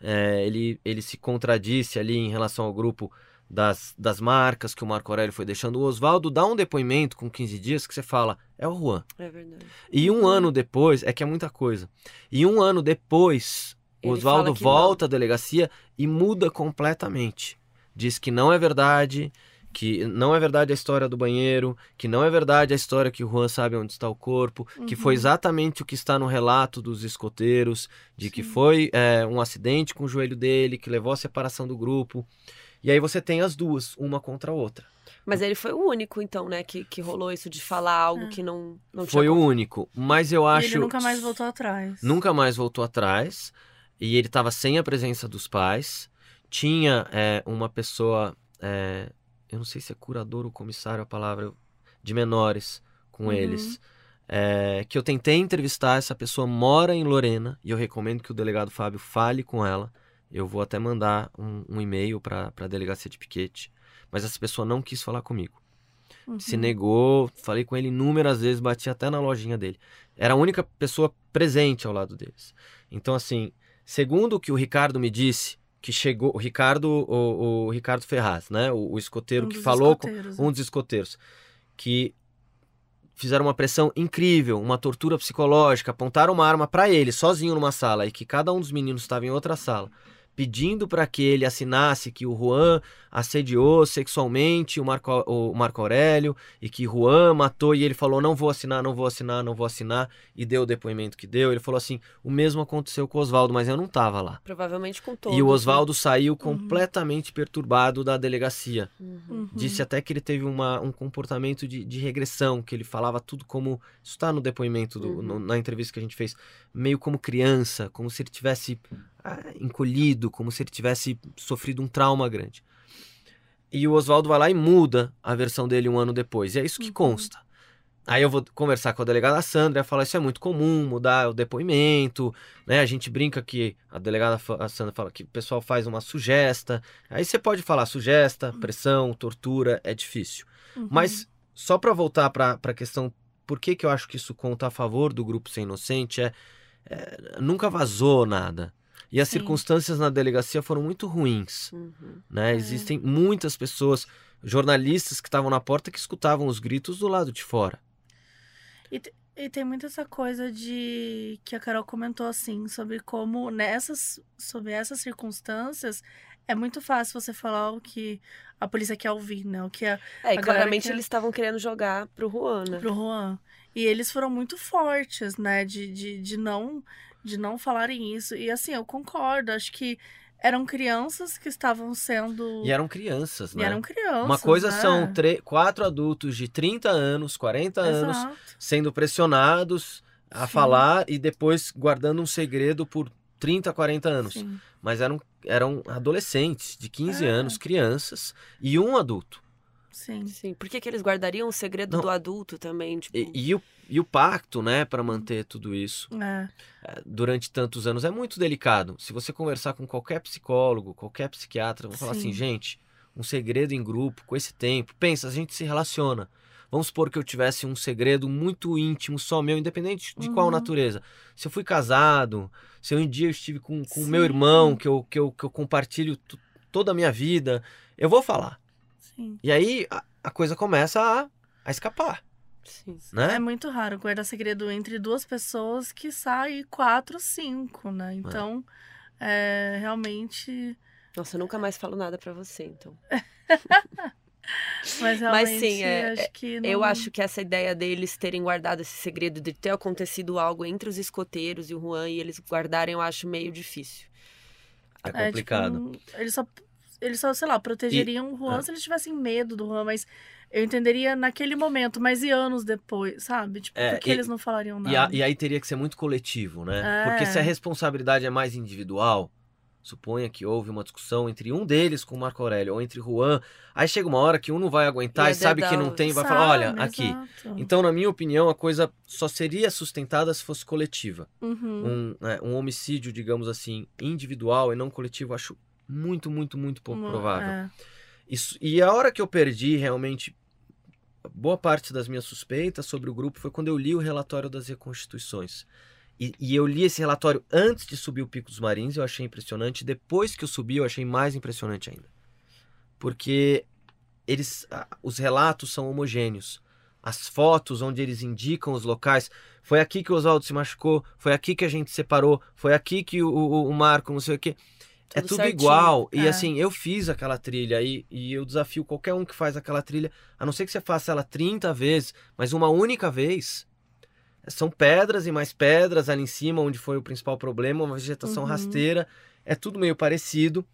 É, ele, ele se contradisse ali em relação ao grupo, das, das marcas que o Marco Aurélio foi deixando. O Oswaldo dá um depoimento com 15 dias que você fala, é o Juan. É verdade. E um ano depois, é que é muita coisa. E um ano depois, o Oswaldo que volta à delegacia e muda completamente. Diz que não é verdade, que não é verdade a história do banheiro, que não é verdade a história que o Juan sabe onde está o corpo, que foi Uhum. exatamente o que está no relato dos escoteiros, de que Sim. foi é, um acidente com o joelho dele, que levou à separação do grupo. E aí você tem as duas, uma contra a outra. Mas ele foi o único, então, né, que, que rolou isso de falar algo É. que não, não Foi tinha o único, mas eu E acho ele nunca mais voltou atrás. nunca mais voltou atrás e ele estava sem a presença dos pais. Tinha é, uma pessoa, é, eu não sei se é curador ou comissário a palavra, de menores com Uhum. eles. é, que eu tentei entrevistar, essa pessoa mora em Lorena e eu recomendo que o delegado Fábio fale com ela. Eu vou até mandar um, um e-mail para a delegacia de Piquete, mas essa pessoa não quis falar comigo Uhum. se negou, falei com ele inúmeras vezes, bati até na lojinha dele. Era a única pessoa presente ao lado deles. Então, assim, segundo o que o Ricardo me disse, que chegou, o Ricardo, o, o Ricardo Ferraz, né, o, o escoteiro Um que falou com um né? dos escoteiros, que fizeram uma pressão incrível, uma tortura psicológica, apontaram uma arma pra ele, sozinho numa sala, e que cada um dos meninos estava em outra sala, pedindo para que ele assinasse que o Juan assediou sexualmente o Marco, o Marco Aurélio e que Juan matou e ele falou não vou assinar, não vou assinar, não vou assinar e deu o depoimento que deu. Ele falou assim, o mesmo aconteceu com o Oswaldo, mas eu não tava lá. Provavelmente com todos. E o né? Oswaldo saiu completamente perturbado da delegacia. Uhum. Uhum. Disse até que ele teve uma, um comportamento de, de regressão, que ele falava tudo como. Isso está no depoimento, do- Uhum. no- na entrevista que a gente fez. Meio como criança, como se ele tivesse encolhido, como se ele tivesse sofrido um trauma grande. E o Oswaldo vai lá e muda a versão dele um ano depois. E é isso que Uhum. consta. Aí eu vou conversar com a delegada Sandra e falar isso é muito comum, mudar o depoimento, né? A gente brinca que a delegada a Sandra fala que o pessoal faz uma sugesta. Aí você pode falar sugesta, pressão, tortura, é difícil. Uhum. Mas só para voltar para a questão por que, que eu acho que isso conta a favor do grupo ser inocente é, é, nunca vazou nada. E as Sim. circunstâncias na delegacia foram muito ruins. Uhum. Né? É. Existem muitas pessoas, jornalistas que estavam na porta que escutavam os gritos do lado de fora. E tem muito essa coisa de que a Carol comentou assim, sobre como nessas, sobre essas circunstâncias é muito fácil você falar o que a polícia quer ouvir, né? O que é É, e A claramente quer- eles estavam querendo jogar pro Juan, né? pro Juan. E eles foram muito fortes, né? De, de, de não de não falarem isso. E assim, eu concordo. Acho que eram crianças que estavam sendo. E eram crianças, e né? eram crianças. Uma coisa né? são tre- quatro adultos de 30 anos, 40 anos, Exato. sendo pressionados a Sim. falar e depois guardando um segredo por 30, 40 anos. Sim. Mas eram, eram adolescentes de 15 É. anos, crianças, e um adulto. Sim. Sim. Por que, que eles guardariam o segredo Não. do adulto também? Tipo, E, e o, e o pacto, né, para manter tudo isso É. eh, durante tantos anos é muito delicado. Se você conversar com qualquer psicólogo, qualquer psiquiatra, vão falar Sim. assim, gente, um segredo em grupo, com esse tempo, pensa, a gente se relaciona. Vamos supor que eu tivesse um segredo muito íntimo, só meu, independente de qual Uhum. natureza. Se eu fui casado, se eu um dia eu estive com com o meu irmão, que eu, que eu, que eu compartilho toda a minha vida, eu vou falar. Sim. E aí a, a coisa começa a, a escapar, sim. né? É muito raro guardar segredo entre duas pessoas que sai quatro, cinco, né? Então, é, realmente. Nossa, eu nunca mais falo nada pra você, então. Mas realmente, sim, é- acho que não... Eu acho que essa ideia deles terem guardado esse segredo, de ter acontecido algo entre os escoteiros e o Juan e eles guardarem, eu acho meio difícil. É É, complicado. tipo, eles só, eles só, sei lá, protegeriam o Juan é. se eles tivessem medo do Juan, mas eu entenderia naquele momento, mas e anos depois, sabe? Tipo, É, por que e- eles não falariam nada? E, a- e aí teria que ser muito coletivo, né? É. Porque se a responsabilidade é mais individual, suponha que houve uma discussão entre um deles com o Marco Aurélio ou entre Juan, aí chega uma hora que um não vai aguentar Ia e sabe que não tem, vai falar, olha, Sabe, aqui. exato. Então, na minha opinião, a coisa só seria sustentada se fosse coletiva. Uhum. Um, né, um homicídio, digamos assim, individual e não coletivo, acho muito, muito, muito pouco Uma- provável. é. Isso, e a hora que eu perdi realmente boa parte das minhas suspeitas sobre o grupo foi quando eu li o relatório das reconstituições. E, e eu li esse relatório antes de subir o Pico dos Marins, eu achei impressionante. Depois que eu subi, eu achei mais impressionante ainda. porque eles, os relatos são homogêneos. As fotos onde eles indicam os locais. Foi aqui que o Oswaldo se machucou, foi aqui que a gente separou, foi aqui que o, o, o Marco, não sei o quê. É Tudo tudo certinho. igual. E É. assim, eu fiz aquela trilha aí, e eu desafio qualquer um que faz aquela trilha, a não ser que você faça ela 30 vezes, mas uma única vez. São pedras e mais pedras ali em cima, onde foi o principal problema, uma vegetação Uhum. rasteira. É tudo meio parecido.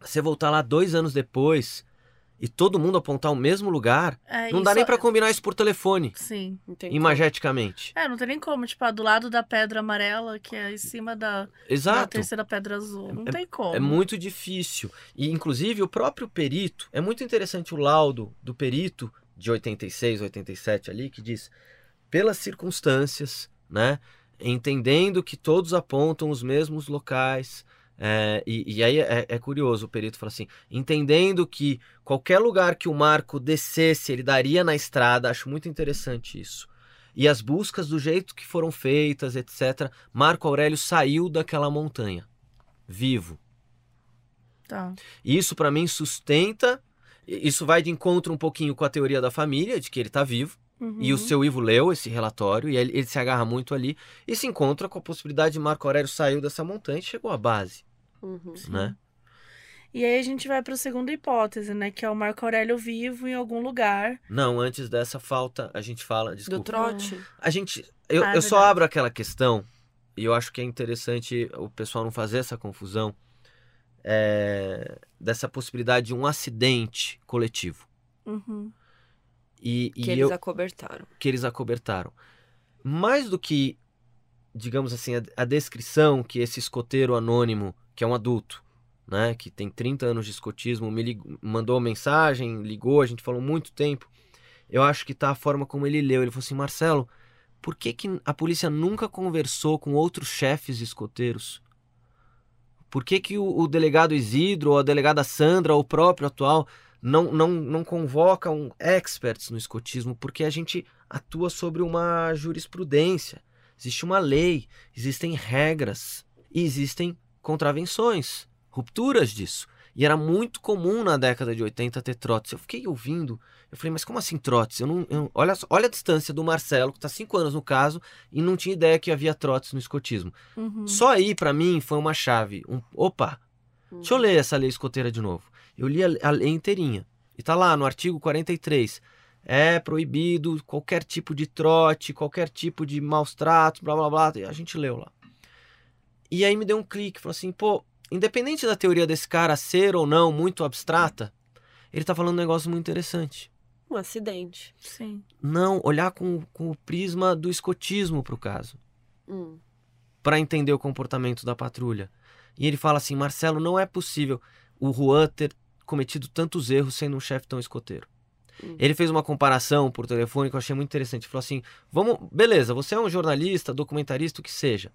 Você voltar lá dois anos depois e todo mundo apontar o mesmo lugar, É, não dá só- nem pra combinar isso por telefone, Sim. Como. imageticamente. É, não tem nem como. Tipo, ah, do lado da pedra amarela, que é em cima da, da Exato. terceira pedra azul. Não tem como. É muito difícil. E, inclusive, o próprio perito. É muito interessante o laudo do perito de 86, 87 ali, que diz: pelas circunstâncias, né? Entendendo que todos apontam os mesmos locais. É, e, e aí é, é curioso, o perito fala assim: entendendo que qualquer lugar que o Marco descesse, ele daria na estrada, acho muito interessante isso. E as buscas do jeito que foram feitas, etc. Marco Aurélio saiu daquela montanha, vivo. Tá. E isso para mim sustenta, isso vai de encontro um pouquinho com a teoria da família, de que ele tá vivo, Uhum. e o seu Ivo leu esse relatório, e ele, ele se agarra muito ali, e se encontra com a possibilidade de Marco Aurélio saiu dessa montanha e chegou à base, Uhum. né? E aí a gente vai pra segunda hipótese, né? Que é o Marco Aurélio vivo em algum lugar. Não, antes dessa falta, a gente fala, Do desculpa, trote. a gente, eu, Ah, é eu só abro aquela questão, e eu acho que é interessante o pessoal não fazer essa confusão, é, dessa possibilidade de um acidente coletivo. Uhum. E, Que e eles eu, acobertaram. que eles acobertaram. Mais do que, digamos assim, a, a descrição que esse escoteiro anônimo, que é um adulto, né, que tem 30 anos de escotismo, me mandou mensagem, ligou, a gente falou muito tempo. Eu acho que tá a forma como ele leu. Ele falou assim: Marcelo, por que, que a polícia nunca conversou com outros chefes escoteiros? Por que, que o, o delegado Isidro, ou a delegada Sandra, ou o próprio atual, não, não, não convocam experts no escotismo? Porque a gente atua sobre uma jurisprudência. Existe uma lei, existem regras e existem contravenções, rupturas disso. E era muito comum na década de 80 ter trotes. Eu fiquei ouvindo, eu falei, mas como assim trotes? Eu não, eu- olha, olha a distância do Marcelo, que está cinco anos no caso, e não tinha ideia que havia trotes no escotismo. Uhum. Só aí, para mim, foi uma chave. Um, opa, Deixa eu ler essa lei escoteira de novo. Eu li a, a lei inteirinha. E tá lá no artigo 43. É proibido qualquer tipo de trote, qualquer tipo de maus tratos, blá blá blá. E a gente leu lá. E aí me deu um clique. Falou assim, pô, independente da teoria desse cara ser ou não muito abstrata, ele tá falando um negócio muito interessante. Um acidente. Sim. Não, olhar com, com o prisma do escotismo pro caso. Hum. para entender o comportamento da patrulha. E ele fala assim: Marcelo, não é possível o Juan ter cometido tantos erros sendo um chefe tão escoteiro. Hum. Ele fez uma comparação por telefone que eu achei muito interessante. Ele falou assim: vamos, beleza, você é um jornalista, documentarista, o que seja.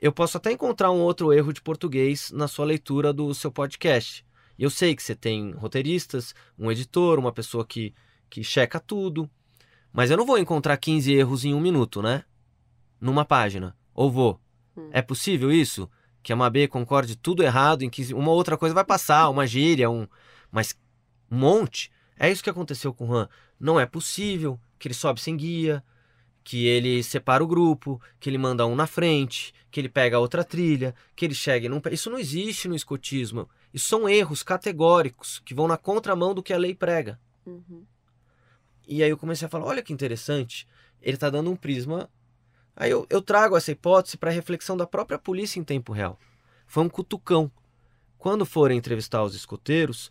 Eu posso até encontrar um outro erro de português na sua leitura do seu podcast. E eu sei que você tem roteiristas, um editor, uma pessoa que, que checa tudo. Mas eu não vou encontrar 15 erros em um minuto, né? Numa página. Ou vou. Hum. É possível isso? Que a Mabê concorde tudo errado em 15... Uma outra coisa vai passar, uma gíria, um... Mas um monte. É isso que aconteceu com o Han. Não é possível que ele sobe sem guia, que ele separa o grupo, que ele manda um na frente, que ele pega outra trilha, que ele chega e não... pe- Isso não existe no escotismo. Isso são erros categóricos que vão na contramão do que a lei prega. Uhum. E aí eu comecei a falar, olha que interessante, ele está dando um prisma. Aí eu, eu trago essa hipótese para reflexão da própria polícia em tempo real. Foi um cutucão. Quando forem entrevistar os escoteiros,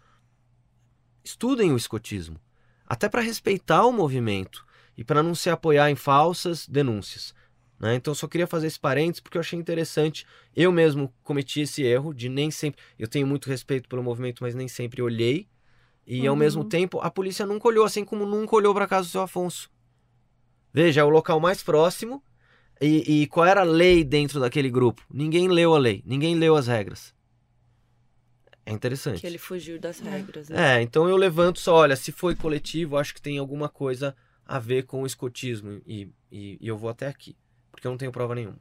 estudem o escotismo, até para respeitar o movimento e para não se apoiar em falsas denúncias. né? Então eu só queria fazer esse parênteses porque eu achei interessante. Eu mesmo cometi esse erro de nem sempre. Eu tenho muito respeito pelo movimento, mas nem sempre olhei. E ao Uhum. mesmo tempo, a polícia nunca olhou, assim como nunca olhou para casa do seu Afonso. Veja, é o local mais próximo. E, e qual era a lei dentro daquele grupo? Ninguém leu a lei, ninguém leu as regras. É interessante. Que ele fugiu das regras, né? É, então eu levanto só, olha, se foi coletivo, acho que tem alguma coisa a ver com o escotismo. E, e, e eu vou até aqui. Porque eu não tenho prova nenhuma.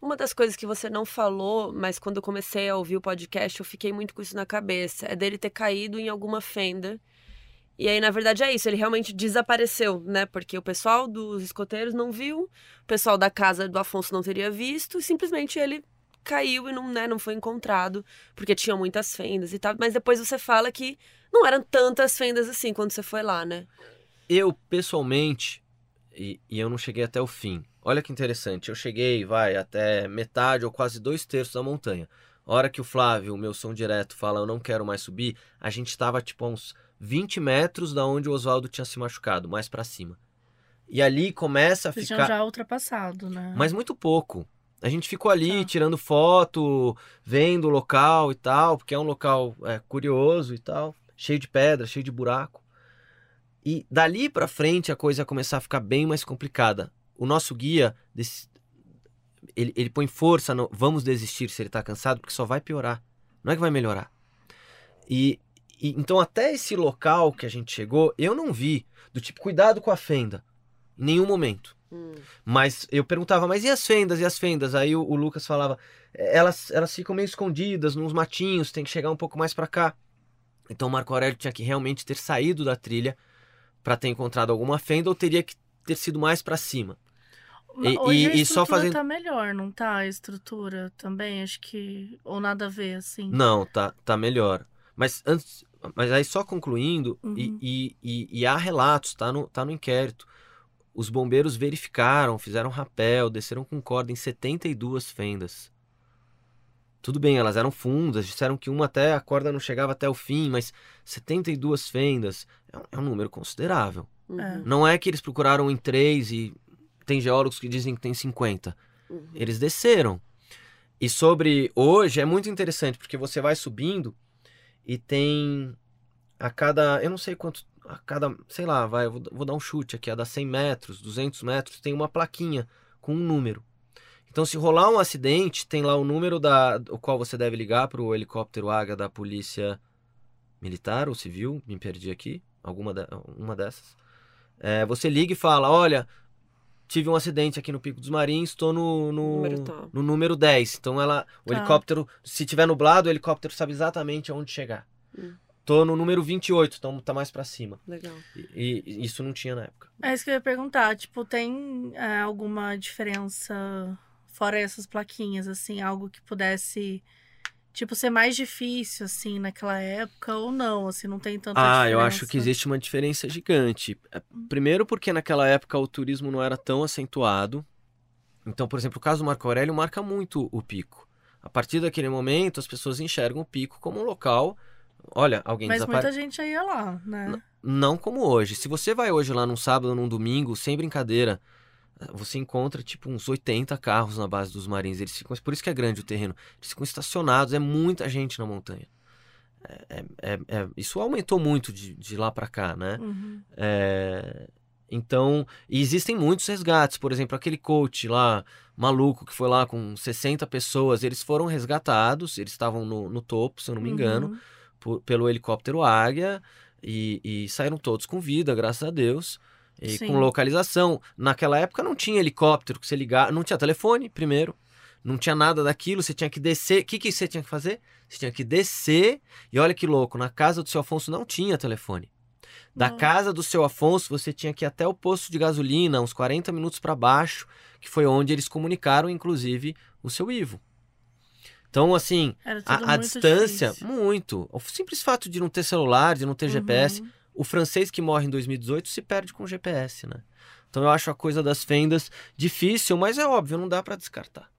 Uma das coisas que você não falou, mas quando eu comecei a ouvir o podcast, eu fiquei muito com isso na cabeça, é dele ter caído em alguma fenda. E aí, na verdade, é isso, ele realmente desapareceu, né? Porque o pessoal dos escoteiros não viu, o pessoal da casa do Afonso não teria visto, e simplesmente ele caiu e não, né, não foi encontrado, porque tinha muitas fendas e tal. Mas depois você fala que não eram tantas fendas assim quando você foi lá, né? Eu, pessoalmente, e, e eu não cheguei até o fim. Olha que interessante, eu cheguei, vai, até metade ou quase dois terços da montanha. A hora que o Flávio, o meu som direto, fala eu não quero mais subir, a gente estava tipo a uns 20 metros da onde o Oswaldo tinha se machucado, mais para cima. E ali começa a Vocês ficar. já ultrapassado, né? Mas muito pouco. A gente ficou ali Tá. tirando foto, vendo o local e tal, porque é um local é, curioso e tal, cheio de pedra, cheio de buraco. E dali pra frente a coisa ia começar a ficar bem mais complicada. O nosso guia, desse- ele, ele põe força no vamos desistir se ele tá cansado, porque só vai piorar. Não é que vai melhorar. E, e então até esse local que a gente chegou, eu não vi do tipo cuidado com a fenda em nenhum momento. Hum. Mas eu perguntava, mas e as fendas? E as fendas? Aí o, o Lucas falava, "É, elas, elas ficam meio escondidas nos matinhos, tem que chegar um pouco mais pra cá. Então o Marco Aurélio tinha que realmente ter saído da trilha pra ter encontrado alguma fenda ou teria que ter sido mais pra cima. Ma- e- Hoje e- a e só fazendo- tá melhor, não tá? A estrutura também, acho que... Ou nada a ver, assim. Não, tá, tá melhor. Mas antes, mas aí só concluindo, e, Uhum. e, e, e há relatos, tá no, tá no inquérito. Os bombeiros verificaram, fizeram rapel, desceram com corda em 72 fendas. Tudo bem, elas eram fundas, disseram que uma até a corda não chegava até o fim, mas 72 fendas é um, é um número considerável. Uhum. É. Não é que eles procuraram em três e tem geólogos que dizem que tem 50. Uhum. Eles desceram. E sobre hoje é muito interessante, porque você vai subindo e tem a cada, eu não sei quanto, a cada, sei lá, vai, vou, vou dar um chute aqui, a dar 100 metros, 200 metros, tem uma plaquinha com um número. Então, se rolar um acidente, tem lá o número da, o qual você deve ligar para o helicóptero Águia da Polícia Militar ou Civil, me perdi aqui, alguma de, uma dessas. É, você liga e fala, olha, tive um acidente aqui no Pico dos Marins, estou no, no, Número no número 10. Então ela, o Tá. helicóptero, se tiver nublado, o helicóptero sabe exatamente aonde chegar. Hum. Tô no número 28, então tá mais pra cima. Legal. E, e isso não tinha na época. É isso que eu ia perguntar. Tipo, tem é, alguma diferença, fora essas plaquinhas, assim, algo que pudesse, tipo, ser mais difícil, assim, naquela época ou não? Assim, não tem tanta Ah, diferença. eu acho que existe uma diferença gigante. É, Primeiro porque naquela época o turismo não era tão acentuado. Então, por exemplo, o caso do Marco Aurélio marca muito o pico. A partir daquele momento, as pessoas enxergam o pico como um local. Olha, alguém Mas desapareceu. muita gente ia lá, né? Não como hoje. Se você vai hoje lá num sábado num domingo, sem brincadeira, você encontra tipo uns 80 carros na base dos marins. Eles ficam, por isso que é grande o terreno. Eles ficam estacionados, é muita gente na montanha. É- é- é- isso aumentou muito de, de lá pra cá, né? Uhum. É, Então, e existem muitos resgates. Por exemplo, aquele coach lá, maluco, que foi lá com 60 pessoas, eles foram resgatados, eles estavam no, no topo, se eu não me engano Uhum. por- pelo helicóptero Águia e, e saíram todos com vida, graças a Deus. E Sim. com localização. Naquela época não tinha helicóptero que você ligar, não tinha telefone, primeiro. Não tinha nada daquilo, você tinha que descer. O que, que você tinha que fazer? Você tinha que descer. E olha que louco, na casa do seu Afonso não tinha telefone. Da Nossa. casa do seu Afonso, você tinha que ir até o posto de gasolina, uns 40 minutos para baixo, que foi onde eles comunicaram, inclusive, o seu Ivo. Então, assim, a, a muito distância, difícil. muito. O simples fato de não ter celular, de não ter GPS. O francês que morre em 2018 se perde com GPS, né? Então eu acho a coisa das fendas difícil, mas é óbvio, não dá pra descartar.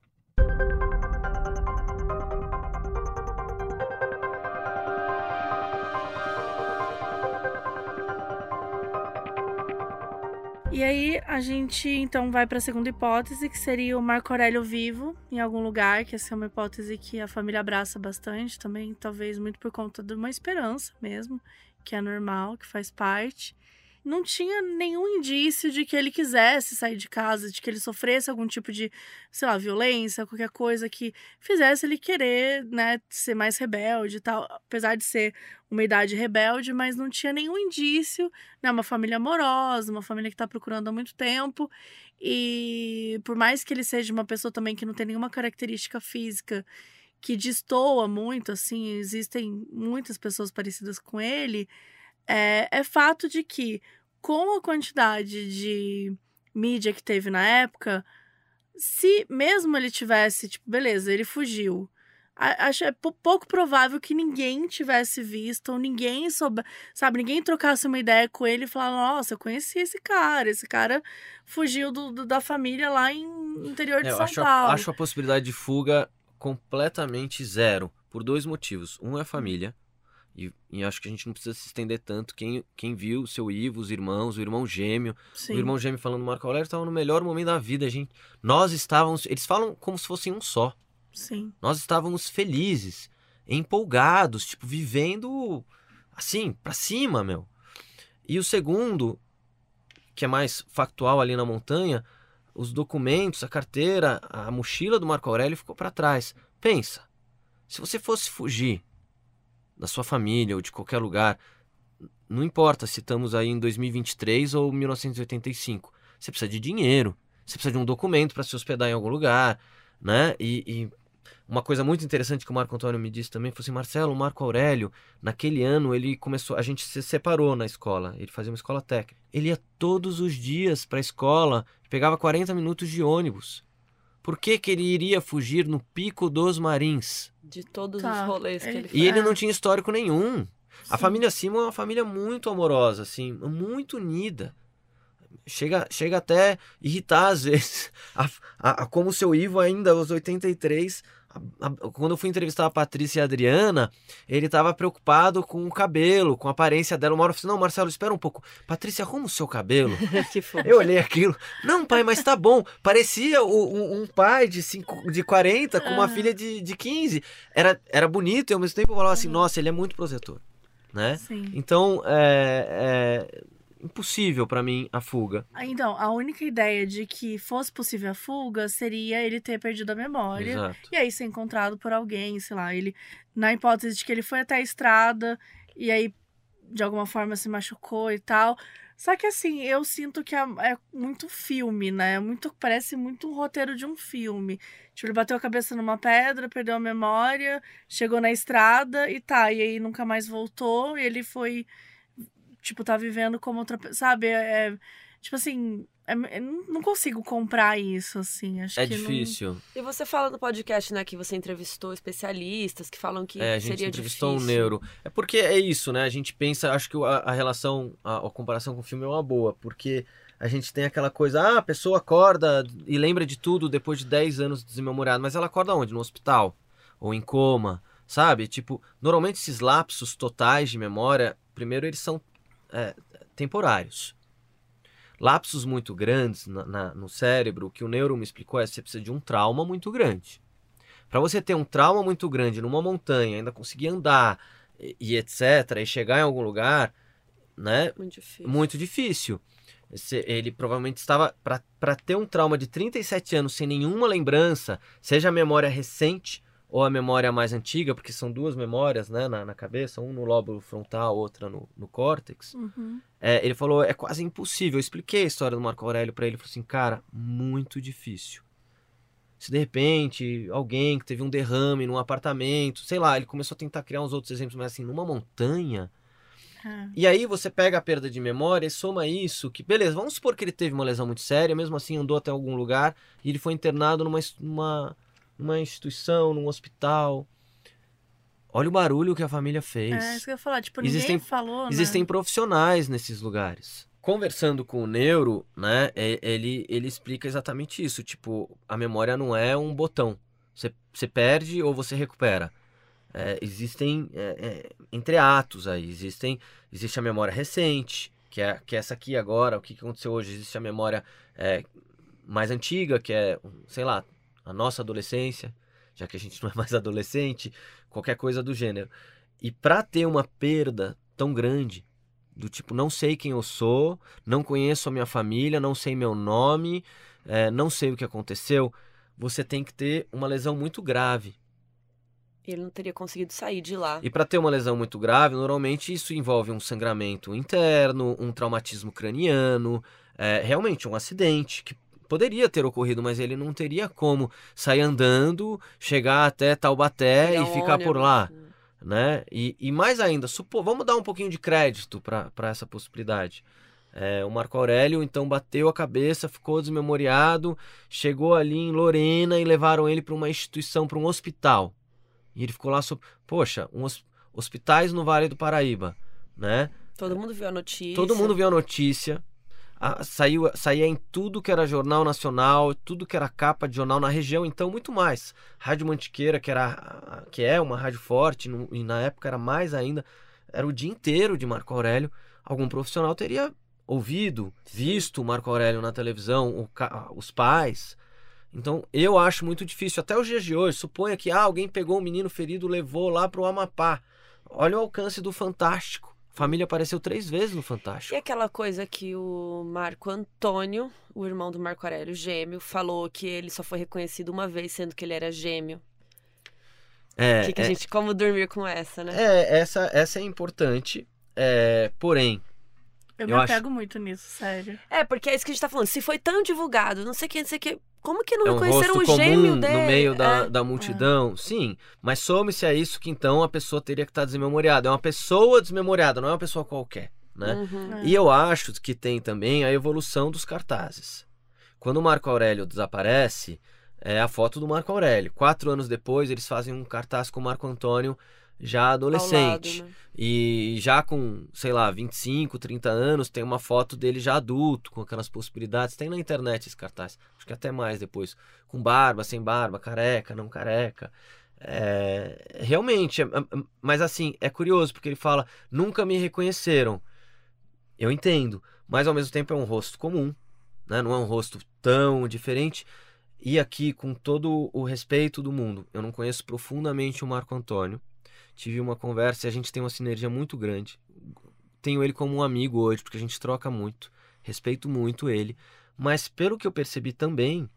E aí a gente então vai para a segunda hipótese, que seria o Marco Aurélio vivo em algum lugar, que essa é uma hipótese que a família abraça bastante também, talvez muito por conta de uma esperança mesmo, que é normal, que faz parte. não tinha nenhum indício de que ele quisesse sair de casa, de que ele sofresse algum tipo de, sei lá, violência, qualquer coisa que fizesse ele querer, né, ser mais rebelde e tal, apesar de ser uma idade rebelde, mas não tinha nenhum indício, né, uma família amorosa, uma família que está procurando há muito tempo, e por mais que ele seja uma pessoa também que não tem nenhuma característica física que destoa muito, assim, existem muitas pessoas parecidas com ele, é, é fato de que com a quantidade de mídia que teve na época, se mesmo ele tivesse, tipo, beleza, ele fugiu. Acho é pouco provável que ninguém tivesse visto, ou ninguém soube, sabe, ninguém trocasse uma ideia com ele e falar, nossa, eu conheci esse cara, esse cara fugiu do, do da família lá em interior de É, São acho, a, Paulo. acho a possibilidade de fuga completamente zero, por dois motivos. Um é a família, e, e acho que a gente não precisa se estender tanto. Quem, quem viu o seu Ivo, os irmãos, o irmão gêmeo, Sim. o irmão gêmeo falando Marco Aurélio estava no melhor momento da vida, gente. Nós estávamos, eles falam como se fossem um só. Sim. Nós estávamos felizes, empolgados, tipo, vivendo assim, pra cima, meu. E o segundo, que é mais factual ali na montanha, os documentos, a carteira, a mochila do Marco Aurélio ficou pra trás. Pensa, se você fosse fugir da sua família ou de qualquer lugar, não importa se estamos aí em 2023 ou 1985, você precisa de dinheiro, você precisa de um documento para se hospedar em algum lugar, né? E, e uma coisa muito interessante que o Marco Antônio me disse também foi assim, Marcelo, o Marco Aurélio, naquele ano ele começou, a gente se separou na escola, ele fazia uma escola técnica. Ele ia todos os dias para a escola, pegava 40 minutos de ônibus. Por que, que ele iria fugir no Pico dos Marins? De todos Tá, os rolês que ele- ele E ele É. não tinha histórico nenhum. A Sim. família Simon é uma família muito amorosa, assim, muito unida. Chega, chega até irritar às vezes. A, a- a- como o seu Ivo ainda, aos 83, a- a- quando eu fui entrevistar a Patrícia e a Adriana, ele estava preocupado com o cabelo, com a aparência dela. Uma hora eu falei, assim, não, Marcelo, espera um pouco. Patrícia, arruma o seu cabelo. Eu olhei aquilo. Não, pai, mas tá bom. Parecia o- um, um pai de, cinco, de 40 com uma Ah. filha de, de 15. Era, era bonito e ao mesmo tempo eu falava assim, nossa, ele é muito protetor. Né? Sim. Então, é, é impossível pra mim a fuga. Ah, Então, a única ideia de que fosse possível a fuga seria ele ter perdido a memória. Exato. E aí ser encontrado por alguém, sei lá, ele. Na hipótese de que ele foi até a estrada e aí, de alguma forma, se machucou e tal. Só que assim, eu sinto que é, é muito filme, né? Muito, parece muito um roteiro de um filme. Tipo, ele bateu a cabeça numa pedra, perdeu a memória, chegou na estrada e tá, e aí nunca mais voltou, e ele foi, tipo, tá vivendo como outra pessoa, sabe? É, é, tipo assim, é- eu não consigo comprar isso, assim. Acho É que não- difícil. E você fala no podcast, né, que você entrevistou especialistas que falam que É, a gente seria entrevistou difícil. um neuro. É porque é isso, né? A gente pensa, acho que a, a relação, a, a comparação com o filme é uma boa, porque a gente tem aquela coisa, ah, a pessoa acorda e lembra de tudo depois de 10 anos desmemoriado, mas ela acorda onde? No hospital? Ou em coma, sabe? Tipo, normalmente esses lapsos totais de memória, primeiro eles são é, temporários. Lapsos muito grandes na- na- no cérebro, o que o neuro me explicou é que você precisa de um trauma muito grande. Para você ter um trauma muito grande numa montanha, ainda conseguir andar e, e etc, e chegar em algum lugar, né? Muito difícil. Muito difícil. Esse- ele provavelmente estava para ter um trauma de 37 anos sem nenhuma lembrança, seja a memória recente ou a memória mais antiga, porque são duas memórias né, na, na cabeça, um no lóbulo frontal, outra no, no córtex. Uhum. É, ele falou, é quase impossível. Eu expliquei a história do Marco Aurélio para ele. Ele falou assim, cara, muito difícil. Se de repente alguém que teve um derrame num apartamento, sei lá, ele começou a tentar criar uns outros exemplos, mas assim, numa montanha. É. E aí você pega a perda de memória e soma isso, que beleza, vamos supor que ele teve uma lesão muito séria, mesmo assim andou até algum lugar e ele foi internado numa, numa, numa instituição, num hospital. Olha o barulho que a família fez. É, isso que eu ia falar. Tipo, Existem- ninguém falou, né? Existem profissionais nesses lugares. Conversando com o neuro, né, ele, ele explica exatamente isso. Tipo, a memória não é um botão. Você, você perde ou você recupera. É, existem é, é, entreatos aí. Existem, existe a memória recente, que é, que é essa aqui agora, o que que aconteceu hoje. Existe a memória é, mais antiga, que é, sei lá, a nossa adolescência, já que a gente não é mais adolescente, qualquer coisa do gênero. E para ter uma perda tão grande do tipo, não sei quem eu sou, não conheço a minha família, não sei meu nome, é, não sei o que aconteceu, você tem que ter uma lesão muito grave. Ele não teria conseguido sair de lá. E para ter uma lesão muito grave, normalmente isso envolve um sangramento interno, um traumatismo craniano, é, realmente um acidente que poderia ter ocorrido, mas ele não teria como sair andando, chegar até Taubaté e um ficar por ônibus, lá, né? E, e mais ainda, vamos dar um pouquinho de crédito para essa possibilidade. É, o Marco Aurélio então bateu a cabeça, ficou desmemoriado, chegou ali em Lorena e levaram ele para uma instituição, para um hospital. E ele ficou lá, so... poxa, um hos- hospitais no Vale do Paraíba, né? Todo mundo viu a notícia. Todo mundo viu a notícia. A- saiu, saía em tudo que era jornal nacional, tudo que era capa de jornal na região, então muito mais. Rádio Mantiqueira, que, era, que é uma rádio forte, no- e na época era mais ainda, era o dia inteiro de Marco Aurélio. Algum profissional teria ouvido, visto o Marco Aurélio na televisão, o os pais. Então eu acho muito difícil, até os dias de hoje. Suponha que ah, alguém pegou um menino ferido, levou lá para o Amapá. Olha o alcance do Fantástico. A família apareceu três vezes no Fantástico. E aquela coisa que o Marco Antônio, o irmão do Marco Aurélio, gêmeo, falou que ele só foi reconhecido uma vez, sendo que ele era gêmeo. É, que que a é, gente, como dormir com essa, né? é, essa, essa é importante. é, porém, Eu, Eu me acho- apego muito nisso, sério. É, porque é isso que a gente tá falando. Se foi tão divulgado, não sei quem, não sei que. Como que não é um reconheceram rosto o comum gêmeo dele? no meio da, É. da multidão. Sim, mas some-se a isso que então a pessoa teria que estar desmemoriada. É uma pessoa desmemoriada, não é uma pessoa qualquer, né? Uhum. É. E eu acho que tem também a evolução dos cartazes. Quando o Marco Aurélio desaparece, é a foto do Marco Aurélio. Quatro anos depois, eles fazem um cartaz com o Marco Antônio já adolescente. lado, né? E já com, sei lá, 25, 30 anos, tem uma foto dele já adulto, com aquelas possibilidades. Tem na internet esse cartaz. Acho que até mais depois. Com barba, sem barba, careca, não careca. É, realmente, é- é- mas assim, é curioso, porque ele fala: nunca me reconheceram. Eu entendo, mas ao mesmo tempo é um rosto comum, né? não é um rosto tão diferente. E aqui, com todo o respeito do mundo, eu não conheço profundamente o Marco Antônio. Tive uma conversa e a gente tem uma sinergia muito grande. Tenho ele como um amigo hoje, porque a gente troca muito. Respeito muito ele. Mas pelo que eu percebi também,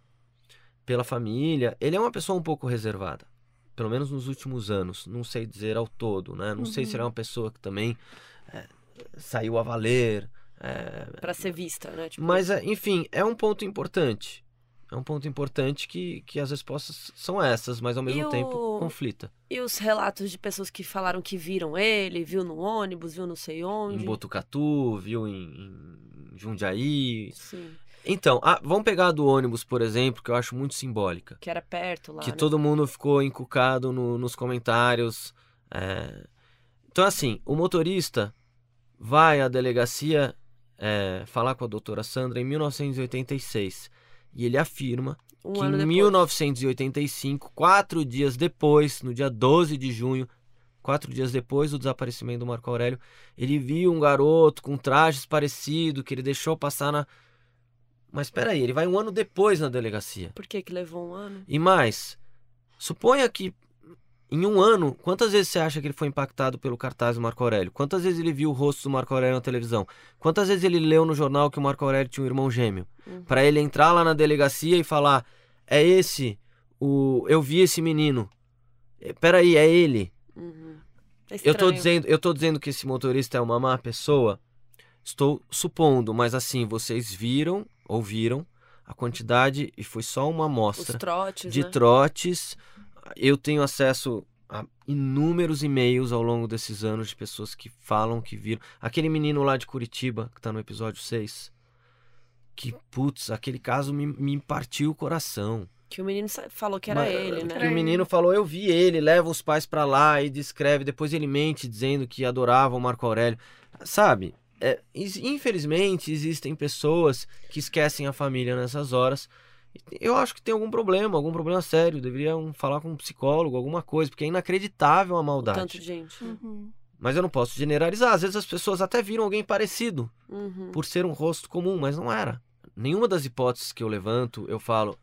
pela família, ele é uma pessoa um pouco reservada. Pelo menos nos últimos anos. Não sei dizer ao todo, né? Não sei se Uhum. ele é uma pessoa que também é, saiu a valer. é, Pra ser vista, né? Tipo, mas, é, enfim, é um ponto importante. É um ponto importante que, que as respostas são essas, mas ao mesmo E tempo o- conflita. E os relatos de pessoas que falaram que viram ele, viu no ônibus, viu não sei onde. Em Botucatu, viu em, em Jundiaí. Sim. Então, ah, vamos pegar a do ônibus, por exemplo, que eu acho muito simbólica. Que era perto lá. que né? todo mundo ficou encucado no- nos comentários. é. Então, assim, o motorista vai à delegacia é, falar com a doutora Sandra em 1986. E ele afirma um que em depois. 1985, quatro dias depois, no dia 12 de junho, quatro dias depois do desaparecimento do Marco Aurélio, ele viu um garoto com trajes parecidos que ele deixou passar na. Mas espera aí, ele vai um ano depois na delegacia. Por que que levou um ano? E mais, suponha que em um ano, quantas vezes você acha que ele foi impactado pelo cartaz do Marco Aurélio? Quantas vezes ele viu o rosto do Marco Aurélio na televisão? Quantas vezes ele leu no jornal que o Marco Aurélio tinha um irmão gêmeo? Uhum. Pra ele entrar lá na delegacia e falar: é esse, o eu vi esse menino. É, Peraí, é ele. Uhum. É Eu tô dizendo, eu tô dizendo que esse motorista é uma má pessoa. Estou supondo, mas assim, vocês viram, ouviram a quantidade e foi só uma Os amostra trotes, de né? trotes. Eu tenho acesso a inúmeros e-mails ao longo desses anos de pessoas que falam que viram. Aquele menino lá de Curitiba, que tá no episódio 6. Que, putz, aquele caso me, me partiu o coração. Que o menino falou que era Mas, ele, Que né? o menino falou, eu vi ele, leva os pais pra lá e descreve. Depois ele mente dizendo que adorava o Marco Aurélio. Sabe, é, infelizmente existem pessoas que esquecem a família nessas horas. Eu acho que tem algum problema, algum problema sério. Deveriam falar com um psicólogo, alguma coisa, porque é inacreditável a O maldade. tanto de gente. Uhum. Mas eu não posso generalizar. Às vezes as pessoas até viram alguém parecido Uhum. por ser um rosto comum, mas não era. Nenhuma das hipóteses que eu levanto, eu falo,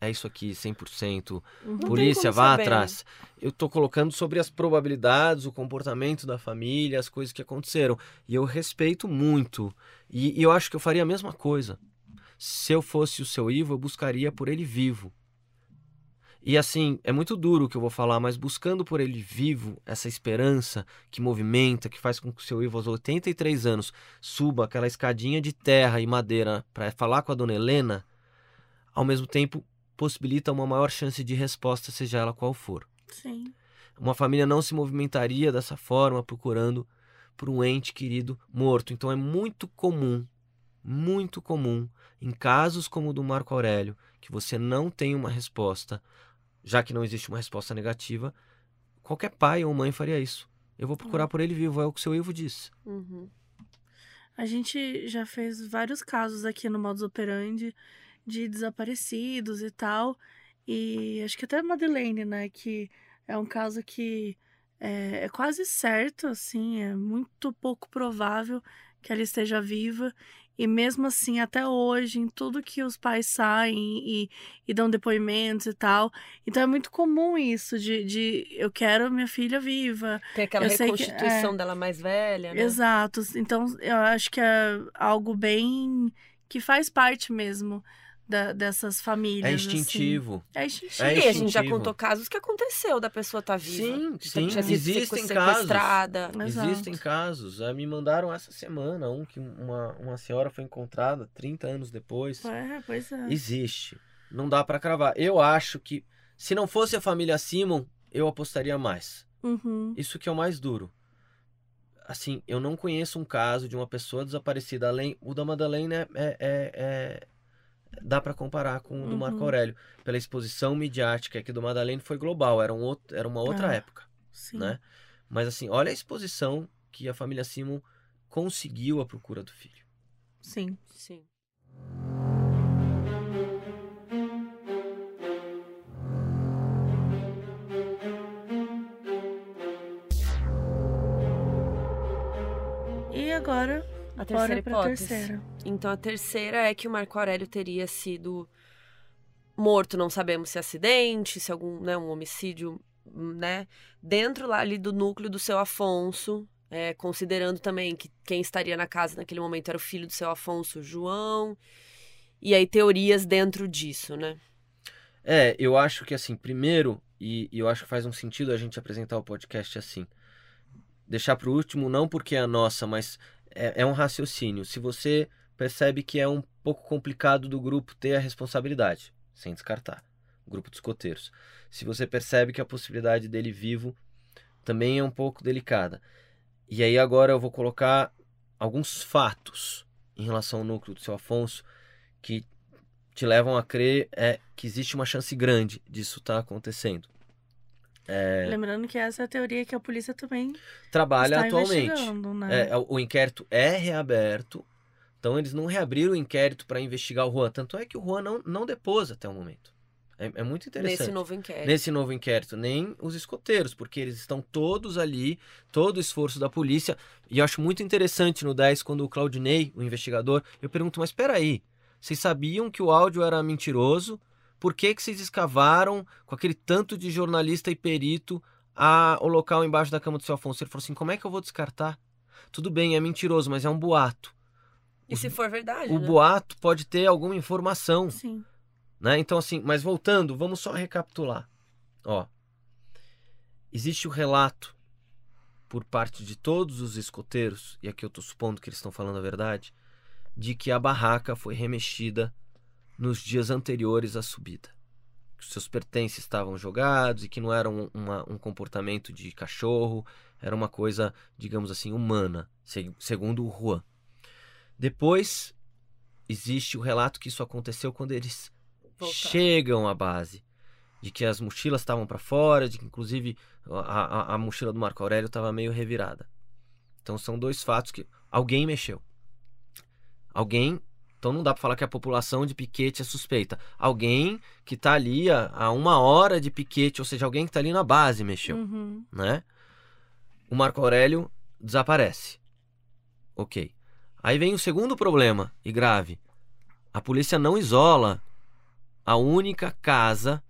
é isso aqui 100%. Uhum. Polícia, vá saber, né? atrás. Eu tô colocando sobre as probabilidades, o comportamento da família, as coisas que aconteceram. E eu respeito muito. E, e eu acho que eu faria a mesma coisa. Se eu fosse o seu Ivo, eu buscaria por ele vivo. E assim, é muito duro o que eu vou falar, mas buscando por ele vivo, essa esperança que movimenta, que faz com que o seu Ivo aos 83 anos suba aquela escadinha de terra e madeira para falar com a dona Helena, ao mesmo tempo possibilita uma maior chance de resposta, seja ela qual for. Sim. Uma família não se movimentaria dessa forma procurando por um ente querido morto. Então é muito comum, muito comum, em casos como o do Marco Aurélio, que você não tem uma resposta, já que não existe uma resposta negativa, qualquer pai ou mãe faria isso. Eu vou procurar por ele vivo, é o que o seu Ivo disse. Uhum. A gente já fez vários casos aqui no Modus Operandi de desaparecidos e tal. E acho que até a Madeleine, né? Que é um caso que é, é quase certo, assim, é muito pouco provável que ela esteja viva. E mesmo assim, até hoje, em tudo que os pais saem e, e dão depoimentos e tal. Então é muito comum isso de, de eu quero minha filha viva. Tem aquela Eu sei que- reconstituição dela mais velha, né? Exato. Então, eu acho que é algo bem que faz parte mesmo da- dessas famílias. É assim. instintivo. É instintivo. É e a gente já instintivo. contou casos que aconteceu da pessoa estar viva. Sim, De sim, existem casos. Exato. Existem casos. Ah, Me mandaram essa semana um que uma, uma senhora foi encontrada 30 anos depois. É, pois é. Existe. Não dá pra cravar. Eu acho que se não fosse a família Simon, eu apostaria mais. Uhum. Isso que é o mais duro. Assim, eu não conheço um caso de uma pessoa desaparecida além. O da Madalena é, é- é- é- dá pra comparar com o do Marco Uhum. Aurélio pela exposição midiática que do Madalena foi global. Era, um outro, era uma outra Ah, época, Sim. né? Mas assim, olha a exposição que a família Simon conseguiu à procura do filho. Sim. Sim. E agora, A terceira hipótese. terceira. Então a terceira é que o Marco Aurélio teria sido morto, não sabemos se é acidente, se algum, né, um homicídio, né, dentro lá ali do núcleo do seu Afonso, é, considerando também que quem estaria na casa naquele momento era o filho do seu Afonso, João, e aí teorias dentro disso, né? É, eu acho que assim, primeiro, e, e eu acho que faz um sentido a gente apresentar o podcast assim. Deixar pro último, não porque é a nossa, mas é, é um raciocínio. Se você percebe que é um pouco complicado do grupo ter a responsabilidade, sem descartar, o grupo de escoteiros. Se você percebe que a possibilidade dele vivo também é um pouco delicada. E aí agora eu vou colocar alguns fatos em relação ao núcleo do seu Afonso que te levam a crer é, que existe uma chance grande disso estar acontecendo. É, Lembrando que essa é a teoria que a polícia também trabalha está atualmente. né? É, é, o inquérito é reaberto, então eles não reabriram o inquérito para investigar o Juan. Tanto é que o Juan não, não depôs até o momento. É, é muito interessante. Nesse novo inquérito. Nesse novo inquérito, nem os escoteiros, porque eles estão todos ali, todo o esforço da polícia. E eu acho muito interessante no 10, quando o Claudinei, o investigador, eu pergunto, mas espera aí, vocês sabiam que o áudio era mentiroso? Por que, que vocês escavaram com aquele tanto de jornalista e perito a, o local embaixo da cama do seu Afonso? Ele falou assim, como é que eu vou descartar? Tudo bem, é mentiroso, mas é um boato. E se for verdade, O né? boato pode ter alguma informação Sim. né? Então, assim, mas voltando, vamos só recapitular. Ó, existe o relato por parte de todos os escoteiros, e aqui eu tô supondo que eles estão falando a verdade, de que a barraca foi remexida nos dias anteriores à subida. Que os seus pertences estavam jogados e que não era um, uma- um comportamento de cachorro, era uma coisa, digamos assim, humana, se- segundo o Juan. Depois, existe o relato que isso aconteceu quando eles Voltar. chegam à base. De que as mochilas estavam para fora, de que inclusive a, a, a mochila do Marco Aurélio estava meio revirada. Então são dois fatos que alguém mexeu. Alguém. Então não dá para falar que a população de Piquete é suspeita. Alguém que tá ali a, a uma hora de Piquete, ou seja, alguém que tá ali na base mexeu Uhum. né? O Marco Aurélio desaparece. Ok. Aí vem o segundo problema, e grave. A polícia não isola a única casa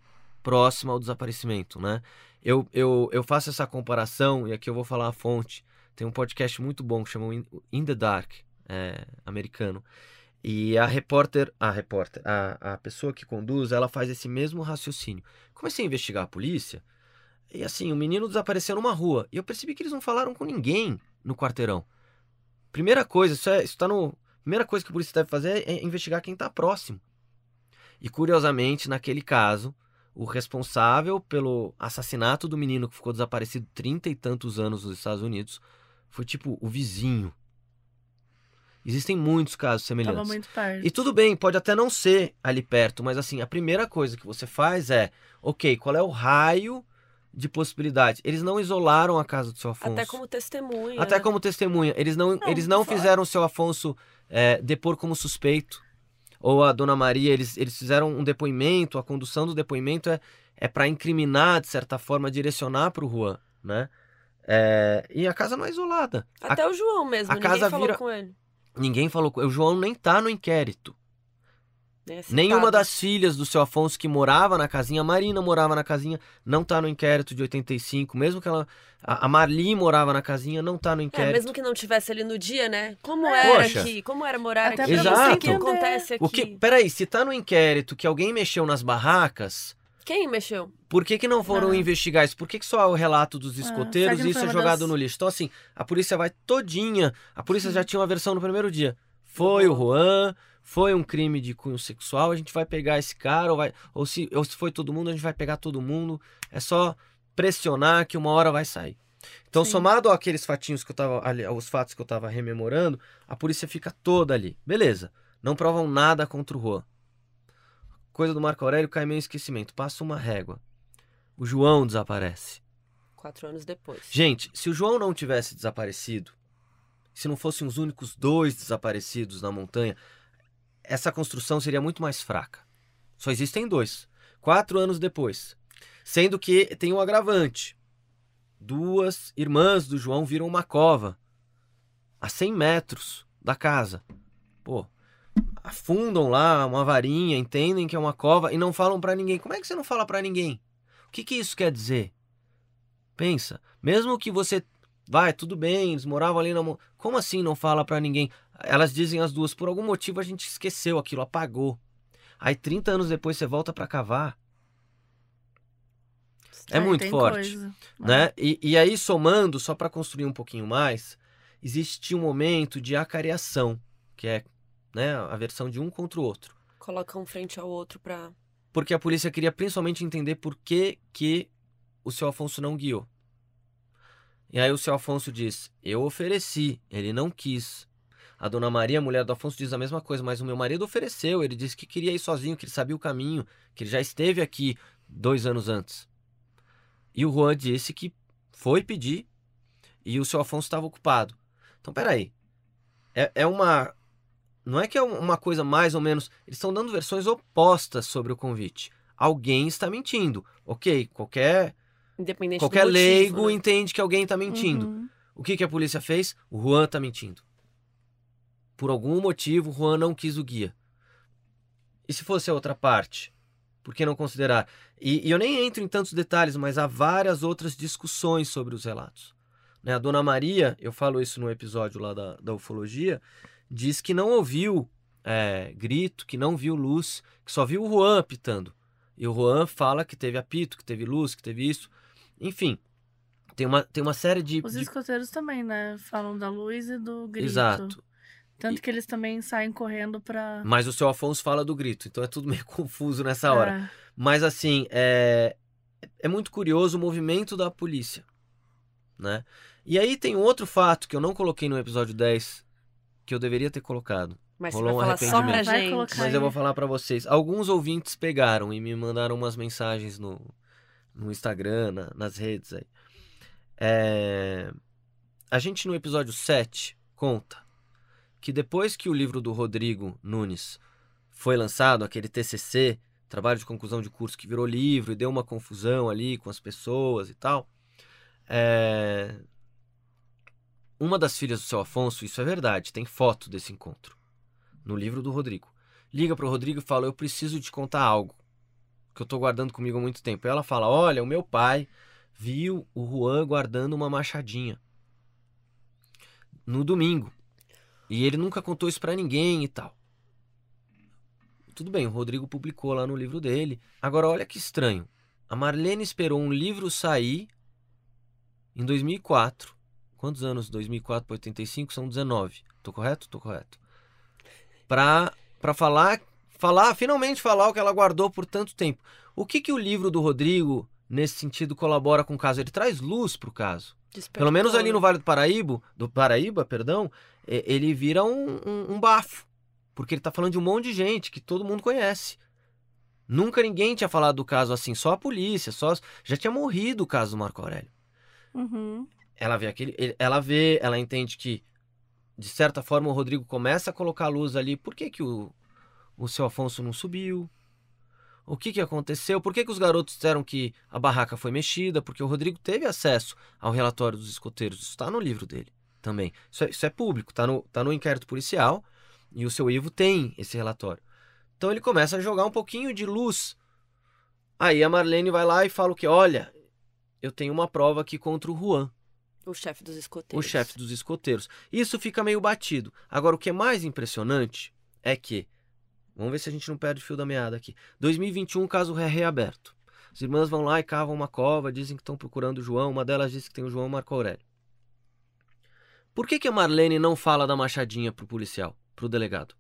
próxima ao desaparecimento, né? Eu, eu, eu faço essa comparação, e aqui eu vou falar a fonte. Tem um podcast muito bom que chama In, In the Dark, é, americano. E a repórter, a repórter, a, a pessoa que conduz, ela faz esse mesmo raciocínio. Comecei a investigar a polícia, e assim, o menino desapareceu numa rua. E eu percebi que eles não falaram com ninguém no quarteirão. Primeira coisa, isso, é, isso tá no. Primeira coisa que a polícia deve fazer é investigar quem está próximo. E curiosamente, naquele caso, o responsável pelo assassinato do menino que ficou desaparecido trinta e tantos anos nos Estados Unidos foi tipo o vizinho. Existem muitos casos semelhantes. Tava muito perto. E tudo bem, pode até não ser ali perto, mas assim, a primeira coisa que você faz é, ok, qual é o raio de possibilidades? Eles não isolaram a casa do seu Afonso. Até como testemunha. Até né? como testemunha. Eles não, Não, eles não fora. fizeram o seu Afonso é, depor como suspeito. Ou a dona Maria, eles, eles fizeram um depoimento, a condução do depoimento é, é para incriminar, de certa forma, direcionar para o Juan, né? É, e a casa não é isolada. A- Até o João mesmo, a ninguém casa falou vira- com ele. Ninguém falou com O João nem tá no inquérito. citado. Nenhuma das filhas do seu Afonso que morava na casinha, a Marina morava na casinha, não tá no inquérito de 85, mesmo que ela. A Marli morava na casinha, não tá no É, inquérito. mesmo que não tivesse ali no dia, né? Como É. era Poxa. aqui? Como era morar Até aqui? você O que acontece aqui? O que, peraí, se tá no inquérito que alguém mexeu nas barracas, Quem mexeu? por que, que não foram Ah. investigar isso? Por que, que só é o relato dos escoteiros será que e isso é jogado das- no lixo? Então, assim, a polícia vai todinha. A polícia já tinha uma versão no primeiro dia. Foi o Juan, foi um crime de cunho sexual, a gente vai pegar esse cara, ou, vai, ou, se, ou se foi todo mundo, a gente vai pegar todo mundo. É só pressionar que uma hora vai sair. Então, Sim. somado àqueles fatinhos que eu tava ali, aos fatos que eu tava rememorando, a polícia fica toda ali. Beleza. Não provam nada contra o Juan. Coisa do Marco Aurélio cai meio esquecimento. Passa uma régua. O João desaparece. Quatro anos depois. Gente, se o João não tivesse desaparecido, se não fossem os únicos dois desaparecidos na montanha, essa construção seria muito mais fraca. Só existem dois. Quatro anos depois. Sendo que tem um agravante. Duas irmãs do João viram uma cova a 100 metros da casa. Pô, afundam lá uma varinha, entendem que é uma cova e não falam pra ninguém. Como é que você não fala pra ninguém? O que, que isso quer dizer? Pensa, mesmo que você vai, tudo bem, eles moravam ali na. mo- Como assim não fala pra ninguém? Elas dizem as duas, por algum motivo a gente esqueceu aquilo, apagou. Aí 30 anos depois você volta pra cavar, é muito tem forte, coisa. né? E, e aí somando, só pra construir um pouquinho mais, existe um momento de acareação, que é né, a versão de um contra o outro. Coloca um frente ao outro pra. Porque a polícia queria principalmente entender por que, que o seu Afonso não guiou. E aí o seu Afonso diz: Eu ofereci, ele não quis. A dona Maria, a mulher do Afonso, diz a mesma coisa, mas o meu marido ofereceu. Ele disse que queria ir sozinho, que ele sabia o caminho, que ele já esteve aqui dois anos antes. E o Juan disse que foi pedir e o seu Afonso estava ocupado. Então, peraí. É, é uma. Não é que é uma coisa mais ou menos. Eles estão dando versões opostas sobre o convite. Alguém está mentindo. Ok, qualquer, Independente qualquer do motivo, leigo né? entende que alguém está mentindo. Uhum. O que, que a polícia fez? O Juan está mentindo. Por algum motivo, o Juan não quis o guia. E se fosse a outra parte? Por que não considerar? E, e eu nem entro em tantos detalhes, mas há várias outras discussões sobre os relatos. Né, A dona Maria, eu falo isso no episódio lá da, da ufologia, diz que não ouviu é, grito, que não viu luz, que só viu o Juan apitando. E o Juan fala que teve apito, que teve luz, que teve isso. Enfim, tem uma, tem uma série de. Os de- escoteiros também, né? Falam da luz e do grito. Exato. Tanto que eles também saem correndo pra. Mas o seu Afonso fala do grito, então é tudo meio confuso nessa hora. É. Mas assim, é, é muito curioso o movimento da polícia, né? E aí tem outro fato que eu não coloquei no episódio 10, que eu deveria ter colocado. Mas você Rolou vai um falar só pra arrependimento. Vai gente. Mas aí. eu vou falar pra vocês. Alguns ouvintes pegaram e me mandaram umas mensagens no, no Instagram, na- nas redes aí. É, A gente no episódio 7 conta que depois que o livro do Rodrigo Nunes foi lançado, aquele TCC, trabalho de conclusão de curso que virou livro e deu uma confusão ali com as pessoas e tal, é, uma das filhas do seu Afonso, isso é verdade, tem foto desse encontro no livro do Rodrigo. Liga pro Rodrigo e fala: Eu preciso te contar algo. que eu tô guardando comigo há muito tempo. Ela fala: Olha, o meu pai viu o Juan guardando uma machadinha no domingo. E ele nunca contou isso para ninguém e tal. Tudo bem, o Rodrigo publicou lá no livro dele. Agora, olha que estranho. A Marlene esperou um livro sair em 2004. Quantos anos? 2004 para 85 são 19. Tô correto? Tô correto. Pra, pra falar, falar, finalmente falar o que ela guardou por tanto tempo. O que que o livro do Rodrigo, nesse sentido, colabora com o caso? Ele traz luz pro caso. Pelo menos ali né? no Vale do Paraíba, do Paraíba, perdão, ele vira um, um, um bafo. Porque ele tá falando de um monte de gente que todo mundo conhece. Nunca ninguém tinha falado do caso assim, só a polícia, só já tinha morrido o caso do Marco Aurélio. Uhum. Ela vê aquele, ele- ela vê, ela entende que de certa forma o Rodrigo começa a colocar a luz ali. Por que que o, o seu Afonso não subiu? O que que aconteceu? Por que que os garotos disseram que a barraca foi mexida? Porque o Rodrigo teve acesso ao relatório dos escoteiros. Isso está no livro dele também. Isso é, isso é público, está no, tá no inquérito policial e o seu Ivo tem esse relatório. Então ele começa a jogar um pouquinho de luz. Aí a Marlene vai lá e fala o que? Olha, eu tenho uma prova aqui contra o Juan O chefe dos o escoteiros. chefe dos escoteiros. Isso fica meio batido. Agora, o que é mais impressionante é que. Vamos ver se a gente não perde o fio da meada aqui. 2021, caso é reaberto. As irmãs vão lá e cavam uma cova, dizem que estão procurando o João. Uma delas diz que tem o João Marco Aurélio. Por que, que a Marlene não fala da machadinha pro policial, pro delegado?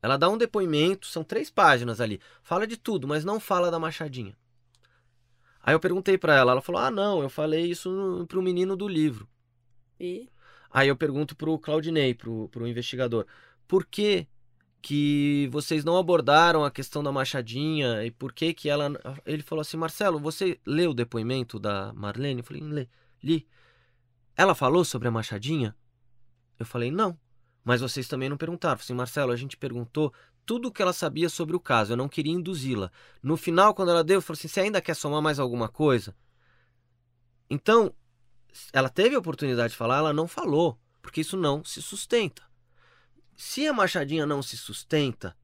Ela dá um depoimento, são três páginas ali. Fala de tudo, mas não fala da machadinha. Aí eu perguntei pra ela, ela falou: Ah, não, eu falei isso no, pro menino do livro. E Aí eu pergunto pro Claudinei, pro, pro investigador, por que que vocês não abordaram a questão da machadinha e por que que ela... Ele falou assim, Marcelo, você leu o depoimento da Marlene? Eu falei, "Lê, li. Ela falou sobre a machadinha? Eu falei, não. Mas vocês também não perguntaram. Eu falei assim, Marcelo, a gente perguntou tudo o que ela sabia sobre o caso. Eu não queria induzi-la. No final, quando ela deu, eu falei assim, você ainda quer somar mais alguma coisa? Então, ela teve a oportunidade de falar, ela não falou, porque isso não se sustenta. Se a machadinha não se sustenta,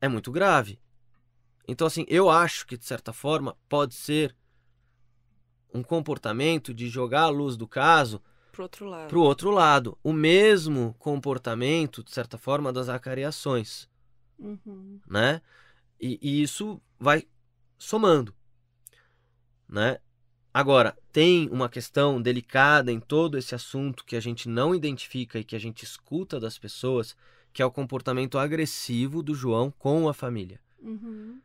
é muito grave. Então, assim, eu acho que, de certa forma, pode ser um comportamento de jogar a luz do caso pro outro lado. para o outro lado. O mesmo comportamento, de certa forma, das acariações Uhum. né? E, e isso vai somando, né? Agora, tem uma questão delicada em todo esse assunto que a gente não identifica e que a gente escuta das pessoas, que é o comportamento agressivo do João com a família. Uhum.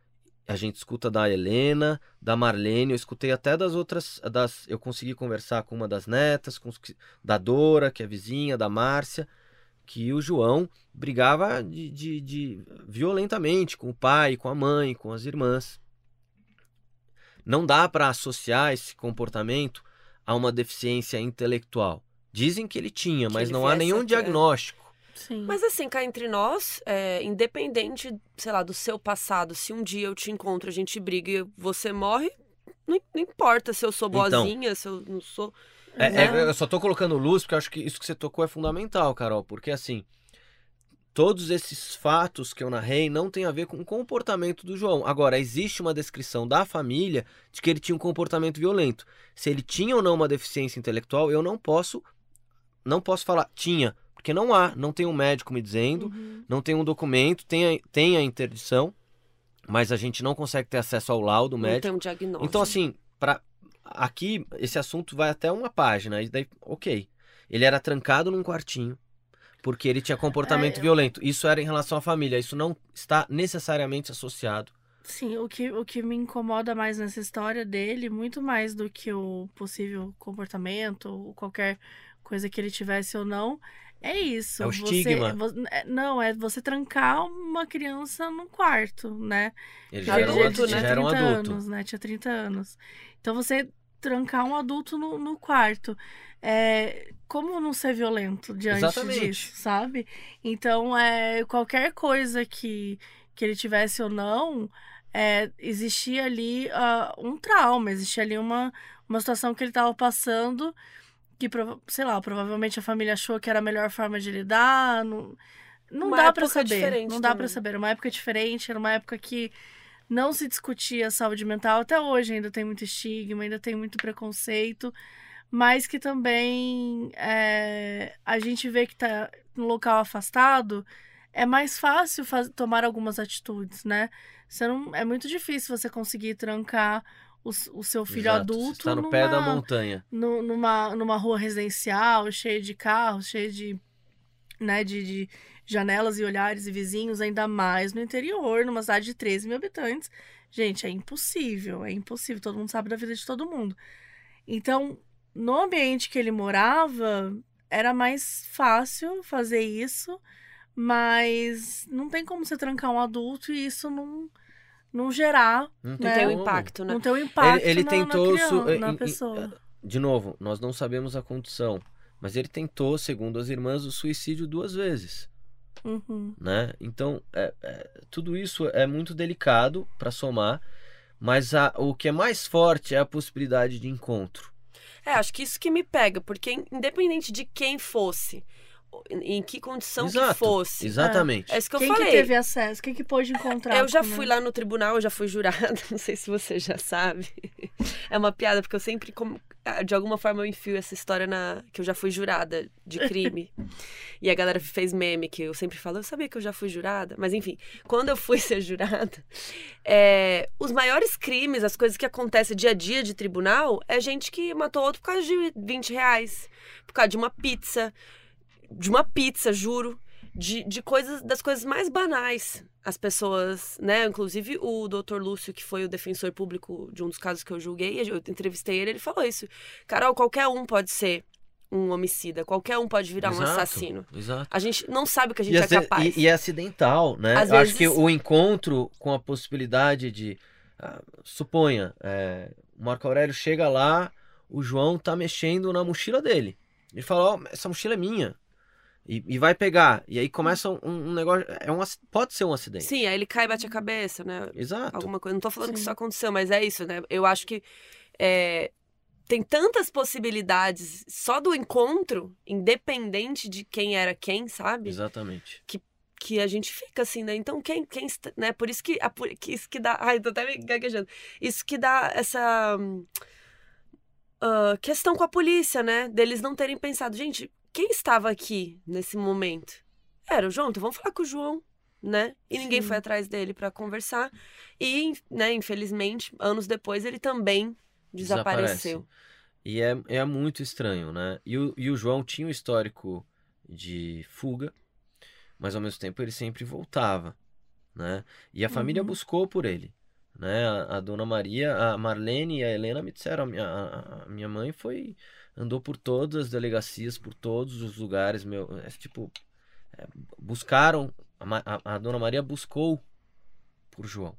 A gente escuta da Helena, da Marlene, eu escutei até das outras, das, eu consegui conversar com uma das netas, com da Dora, que é vizinha, da Márcia, que o João brigava de, de- de- violentamente com o pai, com a mãe, com as irmãs. Não dá para associar esse comportamento a uma deficiência intelectual. Dizem que ele tinha, Que mas ele não há nenhum diagnóstico. Sim. Mas assim, cá entre nós, é, independente, sei lá, do seu passado, se um dia eu te encontro, a gente briga e você morre, não, não importa se eu sou Então. boazinha, se eu não sou. É, Né? é, eu só tô colocando luz porque eu acho que isso que você tocou é fundamental, Carol. Porque assim, todos esses fatos que eu narrei não tem a ver com o comportamento do João. Agora, existe uma descrição da família de que ele tinha um comportamento violento. Se ele tinha ou não uma deficiência intelectual, eu não posso. Não posso falar tinha, porque não há. Não tem um médico me dizendo, Uhum. não tem um documento, tem a, tem a interdição, mas a gente não consegue ter acesso ao laudo Não médico. tem um diagnóstico. Então, assim, para aqui esse assunto vai até uma página. E daí, ok. Ele era trancado num quartinho porque ele tinha comportamento É, eu- violento. Isso era em relação à família. Isso não está necessariamente associado. Sim, o que, o que me incomoda mais nessa história dele, muito mais do que o possível comportamento ou qualquer coisa que ele tivesse ou não, é isso. É o Você- estigma. vo- é- não, é você trancar uma criança num quarto, né? Ele Já já era um, adulto, né? um 30 adulto. anos, né? Tinha 30 anos. Então você trancar um adulto no, no quarto. É, como não ser violento diante Exatamente. disso, sabe? Então, é, qualquer coisa que, que ele tivesse ou não, é, existia ali ah, um trauma, existia ali uma, uma situação que ele estava passando que, sei lá, provavelmente a família achou que era a melhor forma de lidar. Não, não Uma dá época saber. diferente Não dá pra saber. Era uma época diferente, era uma época que não se discutia saúde mental. Até hoje ainda tem muito estigma, ainda tem muito preconceito. Mas que também é, a gente vê que tá no local afastado, é mais fácil tomar algumas atitudes, né? Você não, é muito difícil você conseguir trancar o, o seu filho Exato, adulto Está no numa, pé da montanha. nu- numa, numa rua residencial, cheia de carros, cheia de, né, de, de janelas e olhares e vizinhos, ainda mais no interior, numa cidade de 13 mil habitantes. Gente, é impossível, é impossível. Todo mundo sabe da vida de todo mundo. Então, no ambiente que ele morava, era mais fácil fazer isso, mas não tem como você trancar um adulto e isso não, não gerar, Não Não É. tem o como. impacto, né? não ter um impacto Ele- ele na, tentou na, criança, na pessoa. De novo, nós não sabemos a condição, mas ele tentou, segundo as irmãs, o suicídio duas vezes, Uhum. né? Então, é- é, tudo isso é muito delicado para somar, mas a- o que é mais forte é a possibilidade de encontro. É, acho que isso que me pega, porque independente de quem fosse, em que condição que Exato, fosse, exatamente. é isso que eu Quem falei. que teve acesso? Quem que pôde encontrar? Eu já fui né? lá no tribunal, eu já fui jurada, não sei se você já sabe. É uma piada, porque eu sempre, como- ah, de alguma forma, eu enfio essa história na. que eu já fui jurada de crime. e a galera fez meme, que eu sempre falo, eu sabia que eu já fui jurada. Mas enfim, quando eu fui ser jurada, é, os maiores crimes, as coisas que acontecem dia a dia de tribunal, é gente que matou outro por causa de 20 reais, por causa de uma pizza, de uma pizza, juro de, de coisas, das coisas mais banais. As pessoas, né? Inclusive o doutor Lúcio, que foi o defensor público de um dos casos que eu julguei, eu entrevistei ele, ele falou isso. Carol, qualquer um pode ser um homicida, qualquer um pode virar um Exato, assassino. Exato. A gente não sabe o que a gente E, é vezes- capaz. e- e é acidental, né? Às Eu Acho que vezes- o encontro com a possibilidade de. ah, suponha, é, o Marco Aurélio chega lá, o João tá mexendo na mochila dele. Ele fala: Ó, essa mochila é minha. E, e vai pegar. E aí começa um, um negócio. É um, pode ser um acidente. Sim, aí ele cai e bate a cabeça, né? Exato. alguma coisa. Não tô falando que Sim. isso aconteceu, mas é isso, né? Eu acho que é, tem tantas possibilidades só do encontro, independente de quem era quem, sabe? Exatamente. Que a gente fica assim, né? Então, quem, quem né? Por isso que, a, por- que isso que dá. Ai, tô até me gaguejando. Isso que dá essa ah, questão com a polícia, né? Deles não terem pensado, gente, quem estava aqui nesse momento? Era o João, então vamos falar com o João, né? E ninguém Sim. foi atrás dele pra conversar. E, né, infelizmente, anos depois ele também desapareceu. E é, é muito estranho, né? E o, e o João tinha um histórico de fuga, mas ao mesmo tempo ele sempre voltava, né? E a família Uhum. buscou por ele, né? A, a dona Maria, a Marlene e a Helena me disseram, a minha, a- a minha mãe foi, andou por todas as delegacias, por todos os lugares, meu, é, tipo, é, buscaram, a, a, a dona Maria buscou por João.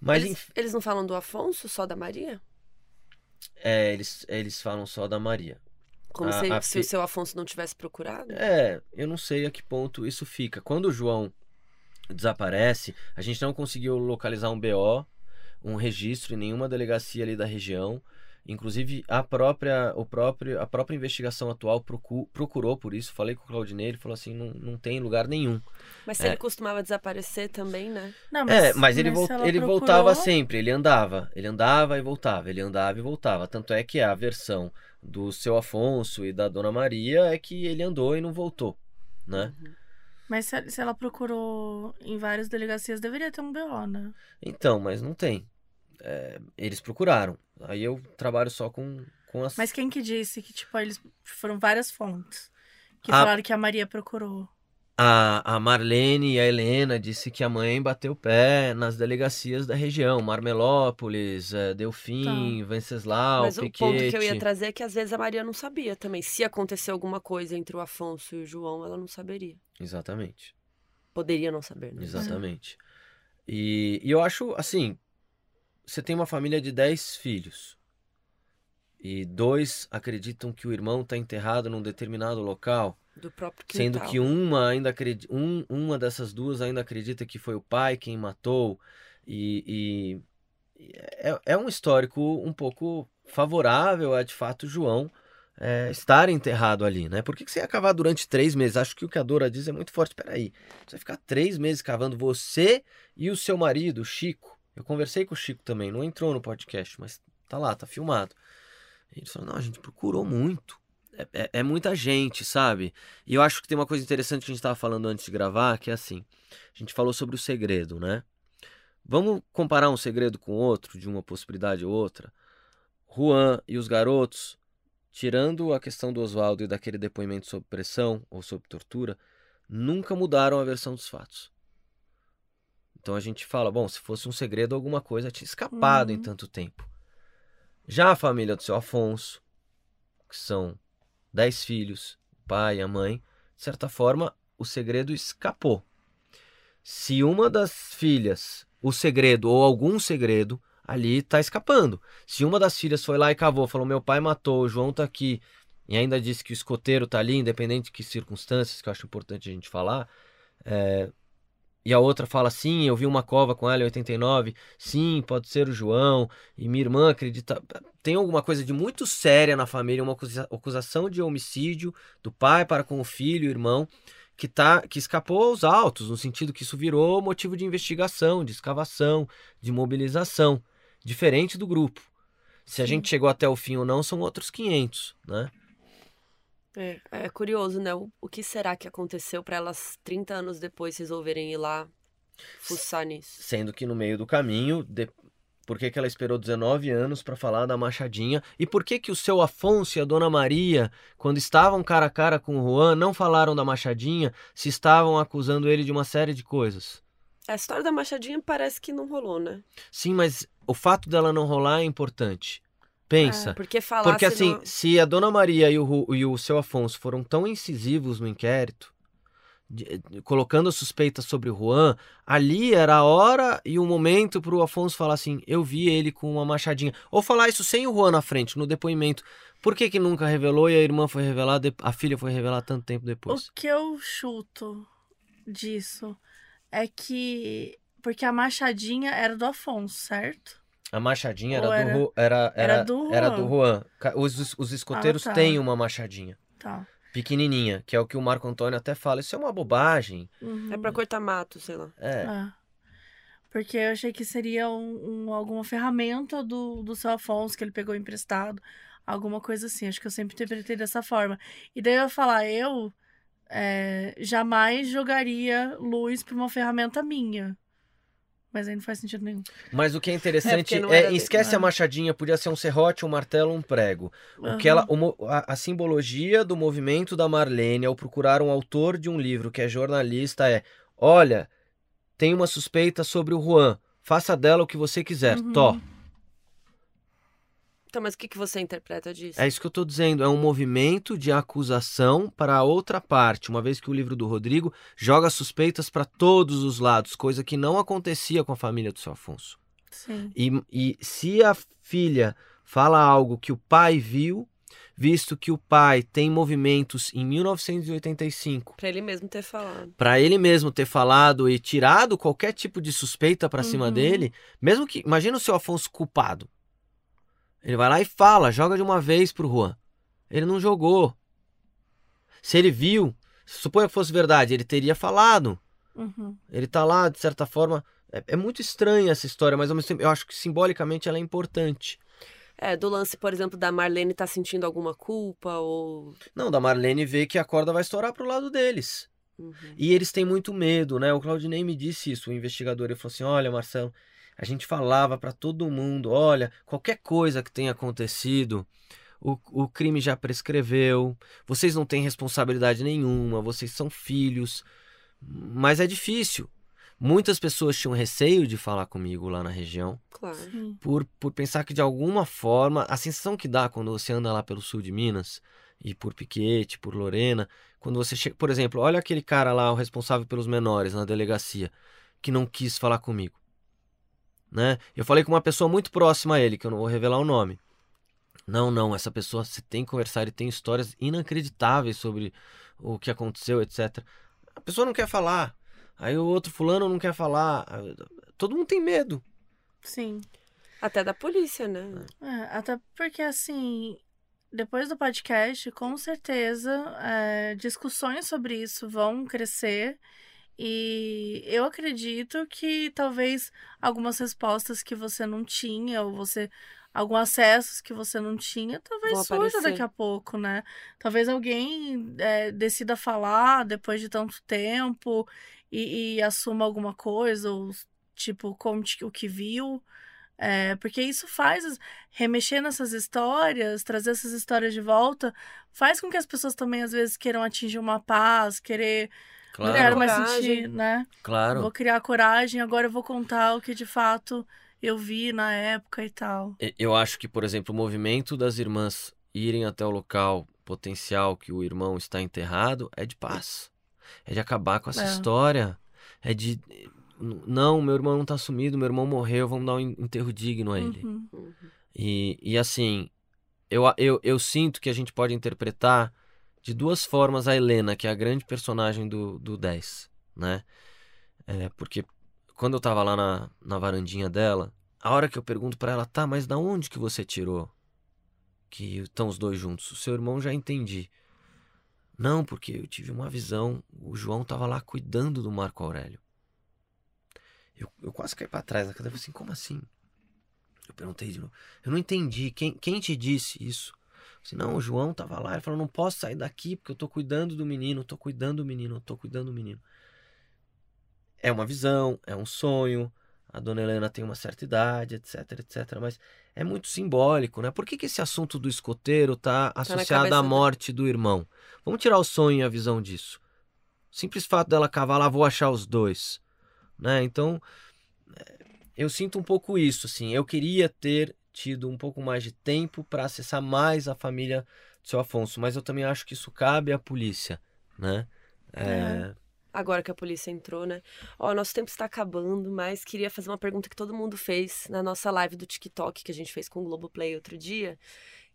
Mas, eles, enf- eles não falam do Afonso, só da Maria? é, eles, eles falam só da Maria. Como A- se, a se o seu Afonso não tivesse procurado? É, eu não sei a que ponto isso fica. Quando o João desaparece, a gente não conseguiu localizar um BO, um registro em nenhuma delegacia ali da região. Inclusive a própria, o próprio, a própria investigação atual procu- procurou por isso. Falei com o Claudinei, ele falou assim, não, não tem lugar nenhum. Mas se É. ele costumava desaparecer também, né? Não, é, mas ele, vol- se ela ele procurou- voltava sempre, ele andava, ele andava e voltava, ele andava e voltava. Tanto é que a versão do seu Afonso e da Dona Maria é que ele andou e não voltou, né? Mas se, se ela procurou em várias delegacias, deveria ter um BO, né? Então, mas não tem. É, eles procuraram. Aí eu trabalho só com, com as. Mas quem que disse que, tipo, eles foram várias fontes que Ah. falaram que a Maria procurou? A, a Marlene e a Helena disse que a mãe bateu o pé nas delegacias da região. Marmelópolis, eh, Delfim, Venceslau, Mas o Piquete. ponto que eu ia trazer é que às vezes a Maria não sabia também. Se aconteceu alguma coisa entre o Afonso e o João, ela não saberia. Exatamente, Poderia não saber, né? exatamente. E, e eu acho, assim, você tem uma família de 10 filhos. E dois acreditam que o irmão está enterrado num determinado local. Sendo que uma ainda acredita, um, uma dessas duas ainda acredita que foi o pai quem matou. E, e- é, é um histórico um pouco favorável a de fato João é, estar enterrado ali, né? Por que, que você ia cavar durante três meses? Acho que o que a Dora diz é muito forte. Peraí, você vai ficar três meses cavando você e o seu marido, Chico. Eu conversei com o Chico também, não entrou no podcast, mas tá lá, tá filmado. E ele falou: não, a gente procurou muito. É, é, é, muita gente, sabe? E eu acho que tem uma coisa interessante que a gente estava falando antes de gravar, que é assim: a gente falou sobre o segredo, né? Vamos comparar um segredo com outro, de uma possibilidade ou outra. Juan e os garotos, tirando a questão do Oswaldo e daquele depoimento sob pressão ou sob tortura, nunca mudaram a versão dos fatos. Então a gente fala, bom, se fosse um segredo, alguma coisa tinha escapado uhum. em tanto tempo. Já a família do seu Afonso, que são dez filhos, o pai e a mãe, de certa forma, o segredo escapou. Se uma das filhas, o segredo ou algum segredo, ali está escapando. Se uma das filhas foi lá e cavou, falou: meu pai matou, o João está aqui, e ainda disse que o escoteiro está ali, independente de que circunstâncias, que eu acho importante a gente falar, é, e a outra fala sim, eu vi uma cova com ela em 89, sim, pode ser o João, e minha irmã acredita. Tem alguma coisa de muito séria na família, uma acusação de homicídio do pai para com o filho, o irmão, que, tá, que escapou aos autos, no sentido que isso virou motivo de investigação, de escavação, de mobilização, diferente do grupo. Se a gente chegou até o fim ou não, são outros 500, né? É, é curioso, né? O, o que será que aconteceu para elas 30 anos depois resolverem ir lá fuçar nisso? Sendo que no meio do caminho, de... por que, que ela esperou 19 anos para falar da Machadinha? E por que que o seu Afonso e a Dona Maria, quando estavam cara a cara com o Juan, não falaram da Machadinha, se estavam acusando ele de uma série de coisas? A história da Machadinha parece que não rolou, né? Sim, mas o fato dela não rolar é importante. Pensa. É, porque falar Porque assim, não... se a Dona Maria e o, e o seu Afonso foram tão incisivos no inquérito, de, de, colocando suspeitas sobre o Juan, ali era a hora e o momento para o Afonso falar assim: eu vi ele com uma machadinha. Ou falar isso sem o Juan na frente, no depoimento. Por que, que nunca revelou e a irmã foi revelar, a filha foi revelar tanto tempo depois? O que eu chuto disso é que. Porque a machadinha era do Afonso, certo? A machadinha era, era, do, era, era, era, do Juan. Era do Juan. Os, os escoteiros ah, tá. têm uma machadinha. Tá. Pequenininha, que é o que o Marco Antônio até fala. Isso é uma bobagem. Uhum. É para cortar mato, sei lá. É. Ah. Porque eu achei que seria um, um, alguma ferramenta do, do seu Afonso que ele pegou emprestado. Alguma coisa assim. Acho que eu sempre interpretei dessa forma. E daí eu ia falar, eu é, jamais jogaria luz para uma ferramenta minha. Mas aí não faz sentido nenhum. Mas o que é interessante é, é esquece a machadinha, podia ser um serrote, um martelo, um prego. Uhum. O que ela, a, a, simbologia do movimento da Marlene ao procurar um autor de um livro que é jornalista é: olha, tem uma suspeita sobre o Juan, faça dela o que você quiser, uhum. Tó. Então, mas o que, que você interpreta disso? É isso que eu estou dizendo. É um movimento de acusação para a outra parte, uma vez que o livro do Rodrigo joga suspeitas para todos os lados, coisa que não acontecia com a família do seu Afonso. Sim. E, e se a filha fala algo que o pai viu, visto que o pai tem movimentos em 1985. Para ele mesmo ter falado. Para ele mesmo ter falado e tirado qualquer tipo de suspeita para uhum. cima dele, mesmo que. Imagina o seu Afonso culpado. Ele vai lá e fala, joga de uma vez pro Juan. Ele não jogou. Se ele viu, suponha que fosse verdade, ele teria falado. Uhum. Ele tá lá, de certa forma. É, é muito estranha essa história, mas eu acho que simbolicamente ela é importante. É, do lance, por exemplo, da Marlene tá sentindo alguma culpa ou. Não, da Marlene ver que a corda vai estourar pro lado deles. Uhum. E eles têm muito medo, né? O Claudinei me disse isso, o investigador. Ele falou assim: olha, Marcelo, a gente falava para todo mundo: olha, qualquer coisa que tenha acontecido, o, o crime já prescreveu, vocês não têm responsabilidade nenhuma, vocês são filhos. Mas é difícil. Muitas pessoas tinham receio de falar comigo lá na região. Claro. Por, por pensar que de alguma forma, a sensação que dá quando você anda lá pelo sul de Minas, e por Piquete, por Lorena, quando você chega. Por exemplo, olha aquele cara lá, o responsável pelos menores na delegacia, que não quis falar comigo né? Eu falei com uma pessoa muito próxima a ele, que eu não vou revelar o nome. Não, não, essa pessoa você tem que conversar, ele tem histórias inacreditáveis sobre o que aconteceu, etc. A pessoa não quer falar. Aí o outro fulano não quer falar. Todo mundo tem medo. Sim. Até da polícia, né? É, até porque assim, depois do podcast, com certeza, é, discussões sobre isso vão crescer. E eu acredito que talvez algumas respostas que você não tinha, ou você. Alguns acessos que você não tinha, talvez surja aparecer. daqui a pouco, né? Talvez alguém é, decida falar depois de tanto tempo e, e assuma alguma coisa, ou tipo, conte o que viu. É, porque isso faz remexer nessas histórias, trazer essas histórias de volta, faz com que as pessoas também às vezes queiram atingir uma paz, querer não Claro, quero mais Coragem. sentir, né? claro. Vou criar coragem, agora eu vou contar o que de fato eu vi na época e tal. E- Eu acho que, por exemplo, o movimento das irmãs irem até o local potencial que o irmão está enterrado é de paz. É de acabar com essa É. história. É de. Não, meu irmão não está sumido, meu irmão morreu, vamos dar um enterro digno a ele. Uhum. Uhum. E, e assim, eu, eu, eu sinto que a gente pode interpretar de duas formas a Helena, que é a grande personagem do, do 10, né? É, porque quando eu tava lá na, na varandinha dela, a hora que eu pergunto pra ela, tá, mas da onde que você tirou que estão os dois juntos? O seu irmão já entendi. Não, porque eu tive uma visão, o João tava lá cuidando do Marco Aurélio. Eu, eu quase caí pra trás da falei assim, como assim? Eu perguntei de novo. Eu não entendi. Quem, quem te disse isso? Eu disse, não, o João tava lá. Ele falou, não posso sair daqui porque eu tô cuidando do menino, tô cuidando do menino, tô cuidando do menino. É uma visão, é um sonho. A dona Helena tem uma certa idade, etc, etc. Mas é muito simbólico, né? Por que, que esse assunto do escoteiro tá associado cabeça à morte do irmão? Vamos tirar o sonho e a visão disso. Simples fato dela cavar lá, vou achar os dois. Né? Então, eu sinto um pouco isso, assim. Eu queria ter tido um pouco mais de tempo para acessar mais a família do seu Afonso, mas eu também acho que isso cabe à polícia, né? É, Agora que a polícia entrou, né? Ó, nosso tempo está acabando, mas queria fazer uma pergunta que todo mundo fez na nossa live do TikTok que a gente fez com o Globoplay outro dia,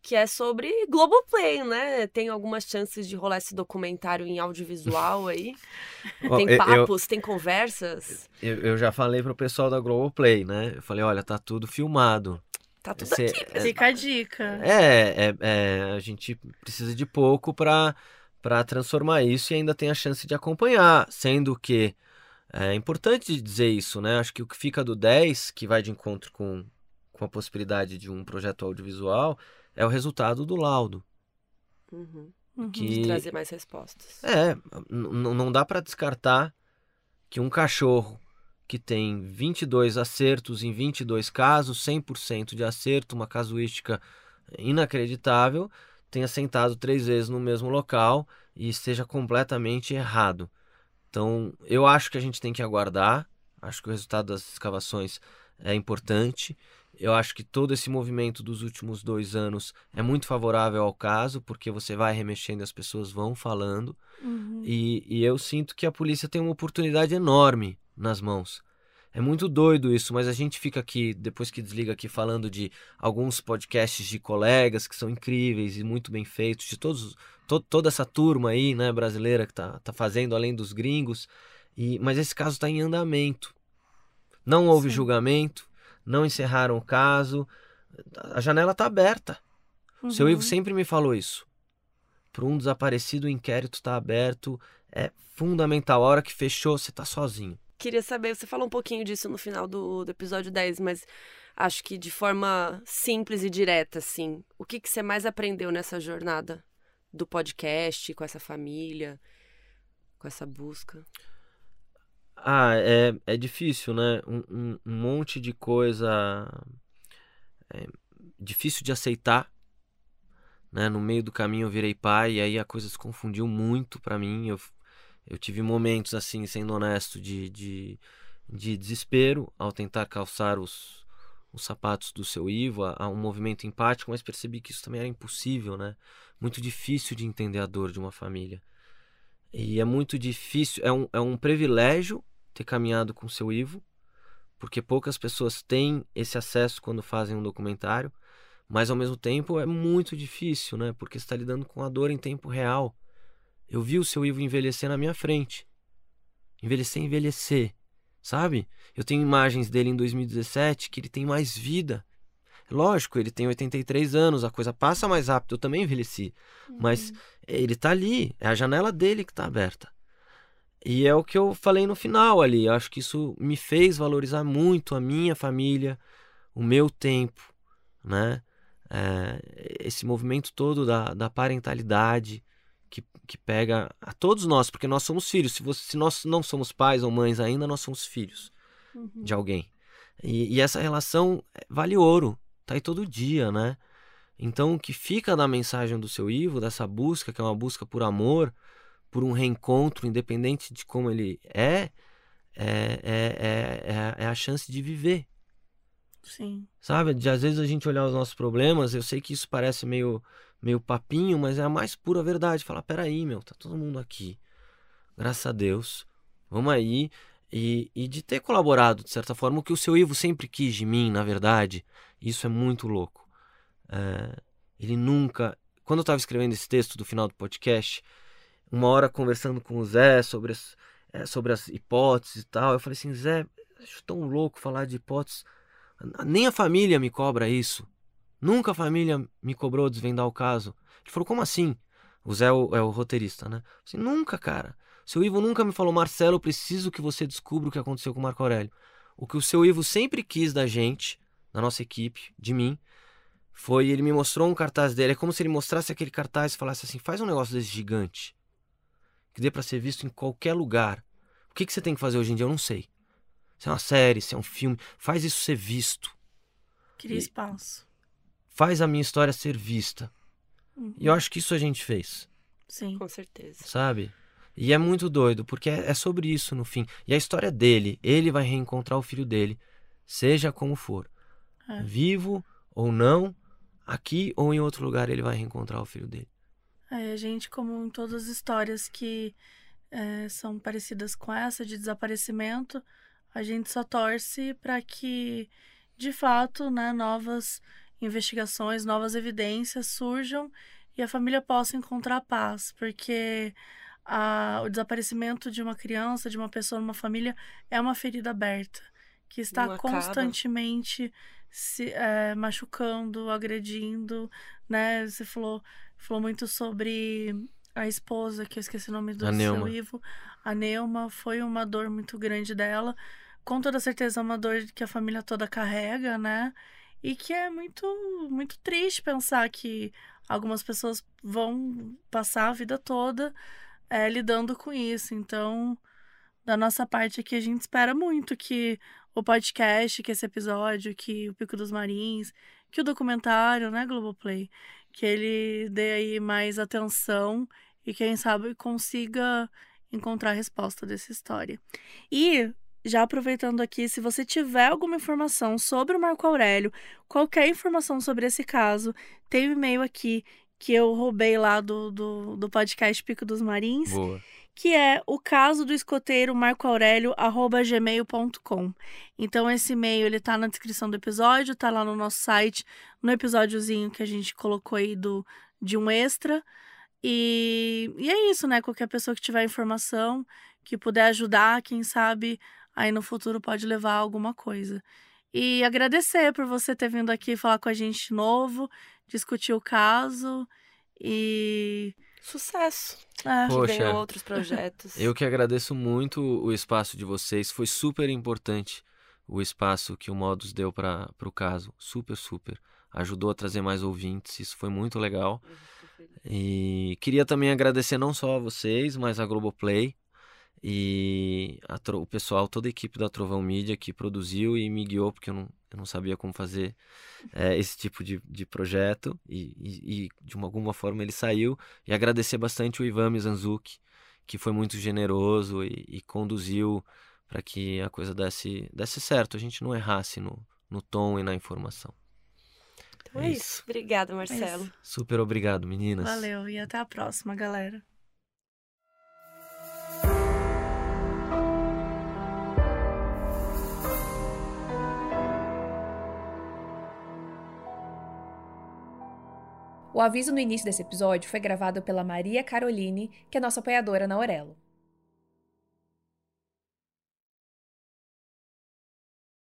que é sobre Globoplay, né? Tem algumas chances de rolar esse documentário em audiovisual aí? Tem eu- eu- papos, tem conversas? Eu, eu já falei pro pessoal da Globoplay, né? Eu falei, olha, tá tudo filmado. Tá tudo Esse- aqui, é-. Fica a dica. É, é, é, a gente precisa de pouco para para transformar isso e ainda tem a chance de acompanhar, sendo que é importante dizer isso, né? Acho que o que fica do 10, que vai de encontro com, com a possibilidade de um projeto audiovisual, é o resultado do laudo. Uhum. Uhum. que- De trazer mais respostas. É, não dá para descartar que um cachorro que tem 22 acertos em 22 casos, 100% de acerto, uma casuística inacreditável, tenha sentado três vezes no mesmo local e esteja completamente errado. Então, eu acho que a gente tem que aguardar. Acho que o resultado das escavações é importante. Eu acho que todo esse movimento dos últimos dois anos é muito favorável ao caso, porque você vai remexendo e as pessoas vão falando. Uhum. E, e eu sinto que a polícia tem uma oportunidade enorme nas mãos. É muito doido isso, mas a gente fica aqui, depois que desliga aqui, falando de alguns podcasts de colegas que são incríveis e muito bem feitos, de todos, to- toda essa turma aí, né, brasileira que tá, tá fazendo além dos gringos. E, mas esse caso está em andamento. Não houve Sim. julgamento, não encerraram o caso, a janela está aberta. O seu Uhum. Ivo sempre me falou isso. Para um desaparecido, o inquérito está aberto. É fundamental. A hora que fechou, você está sozinho. Queria saber, você falou um pouquinho disso no final do, do episódio 10, mas acho que de forma simples e direta, assim. O que, que você mais aprendeu nessa jornada do podcast, com essa família, com essa busca? Ah, é, é difícil, né? Um, um- monte de coisa é, difícil de aceitar. Né? No meio do caminho eu virei pai e aí a coisa se confundiu muito pra mim. Eu, eu tive momentos, assim, sendo honesto, de, de, de desespero ao tentar calçar os, os sapatos do seu Ivo, a, a um movimento empático, mas percebi que isso também era impossível, né? Muito difícil de entender a dor de uma família. E é muito difícil, é um, é um privilégio ter caminhado com seu Ivo, porque poucas pessoas têm esse acesso quando fazem um documentário, mas ao mesmo tempo é muito difícil, né? Porque está lidando com a dor em tempo real. Eu vi o seu Ivo envelhecer na minha frente. Envelhecer, envelhecer, sabe? Eu tenho imagens dele em 2017 que ele tem mais vida. Lógico, ele tem 83 anos, a coisa passa mais rápido, eu também envelheci. Mas ele tá ali, é a janela dele que tá aberta. E é o que eu falei no final ali. Eu acho que isso me fez valorizar muito a minha família, o meu tempo, né? É, esse movimento todo da, da parentalidade que, pega a todos nós, porque nós somos filhos. Se, você, se nós não somos pais ou mães ainda, nós somos filhos Uhum. de alguém. E, e essa relação vale ouro, tá aí todo dia, né? Então, o que fica da mensagem do seu Ivo, dessa busca, que é uma busca por amor, por um reencontro, independente de como ele é, é, é, é, é a chance de viver, Sim. sabe? De às vezes a gente olhar os nossos problemas, eu sei que isso parece meio, meio papinho, mas é a mais pura verdade. Falar, peraí, meu, tá todo mundo aqui. Graças a Deus. Vamos aí. E, e de ter colaborado, de certa forma, o que o seu Ivo sempre quis de mim, na verdade, isso é muito louco. É, ele nunca. Quando eu estava escrevendo esse texto do final do podcast, uma hora conversando com o Zé sobre as, é, sobre as hipóteses e tal, eu falei assim: Zé, acho tão louco falar de hipóteses. Nem a família me cobra isso. Nunca a família me cobrou desvendar o caso. Ele falou: como assim? O Zé é o, é o roteirista, né? Assim, nunca, cara. Seu Ivo nunca me falou, Marcelo, eu preciso que você descubra o que aconteceu com o Marco Aurélio. O que o seu Ivo sempre quis da gente, da nossa equipe, de mim, foi ele me mostrou um cartaz dele. É como se ele mostrasse aquele cartaz e falasse assim: faz um negócio desse gigante, que dê para ser visto em qualquer lugar. O que, que você tem que fazer hoje em dia? Eu não sei. Se é uma série, se é um filme, faz isso ser visto. Queria E- espaço. Faz a minha história ser vista. Uhum. E eu acho que isso a gente fez. Sim. Com certeza. sabe? E é muito doido, porque é é sobre isso no fim. E a história dele, ele vai reencontrar o filho dele, seja como for. É. Vivo ou não, aqui ou em outro lugar ele vai reencontrar o filho dele. É, a gente, como em todas as histórias que é, são parecidas com essa de desaparecimento, a gente só torce para que, de fato, né, novas investigações, novas evidências surjam e a família possa encontrar paz, porque a- o desaparecimento de uma criança, de uma pessoa numa família, é uma ferida aberta que está Não acaba. constantemente se é, machucando, agredindo, né? Você falou, falou muito sobre a esposa, que eu esqueci o nome do A seu Neuma. Ivo. A Neuma foi uma dor muito grande dela. Com toda certeza é uma dor que a família toda carrega, né? E que é muito, muito triste pensar que algumas pessoas vão passar a vida toda é, lidando com isso. Então, da nossa parte aqui, a gente espera muito que o podcast, que esse episódio, que o Pico dos Marins, que o documentário, né, Globoplay, que ele dê aí mais atenção e quem sabe consiga encontrar a resposta dessa história. E já aproveitando aqui, se você tiver alguma informação sobre o Marco Aurélio, qualquer informação sobre esse caso, tem um e-mail aqui que eu roubei lá do, do, do podcast Pico dos Marins, Boa. que é o caso do escoteiro marcoaurelio@gmail.com. Então esse e-mail ele tá na descrição do episódio, tá lá no nosso site, no episódiozinho que a gente colocou aí do de um extra. E, e é isso, né? Qualquer pessoa que tiver informação, que puder ajudar, quem sabe aí no futuro pode levar a alguma coisa. E agradecer por você ter vindo aqui falar com a gente de novo, discutir o caso e Sucesso. é, Que Poxa. outros projetos. Eu que agradeço muito o espaço de vocês. Foi super importante o espaço que o Modus deu para o caso. Super, super. Ajudou a trazer mais ouvintes. Isso foi muito legal. E queria também agradecer não só a vocês, mas a Globoplay e o pessoal, toda a equipe da Trovão Mídia que produziu e me guiou, porque eu não, eu não sabia como fazer eh, esse tipo de, de projeto e, e- e, de uma- alguma forma ele saiu. E agradecer bastante o Ivan Mizanzuki, que foi muito generoso e, e conduziu para que a coisa desse, desse certo, a gente não errasse no, no tom e na informação. Então É é isso. isso. Obrigada, Marcelo. isso. Super obrigado, meninas. Valeu e até a próxima, galera. O aviso no início desse episódio foi gravado pela Maria Caroline, que é nossa apoiadora na Aurelo.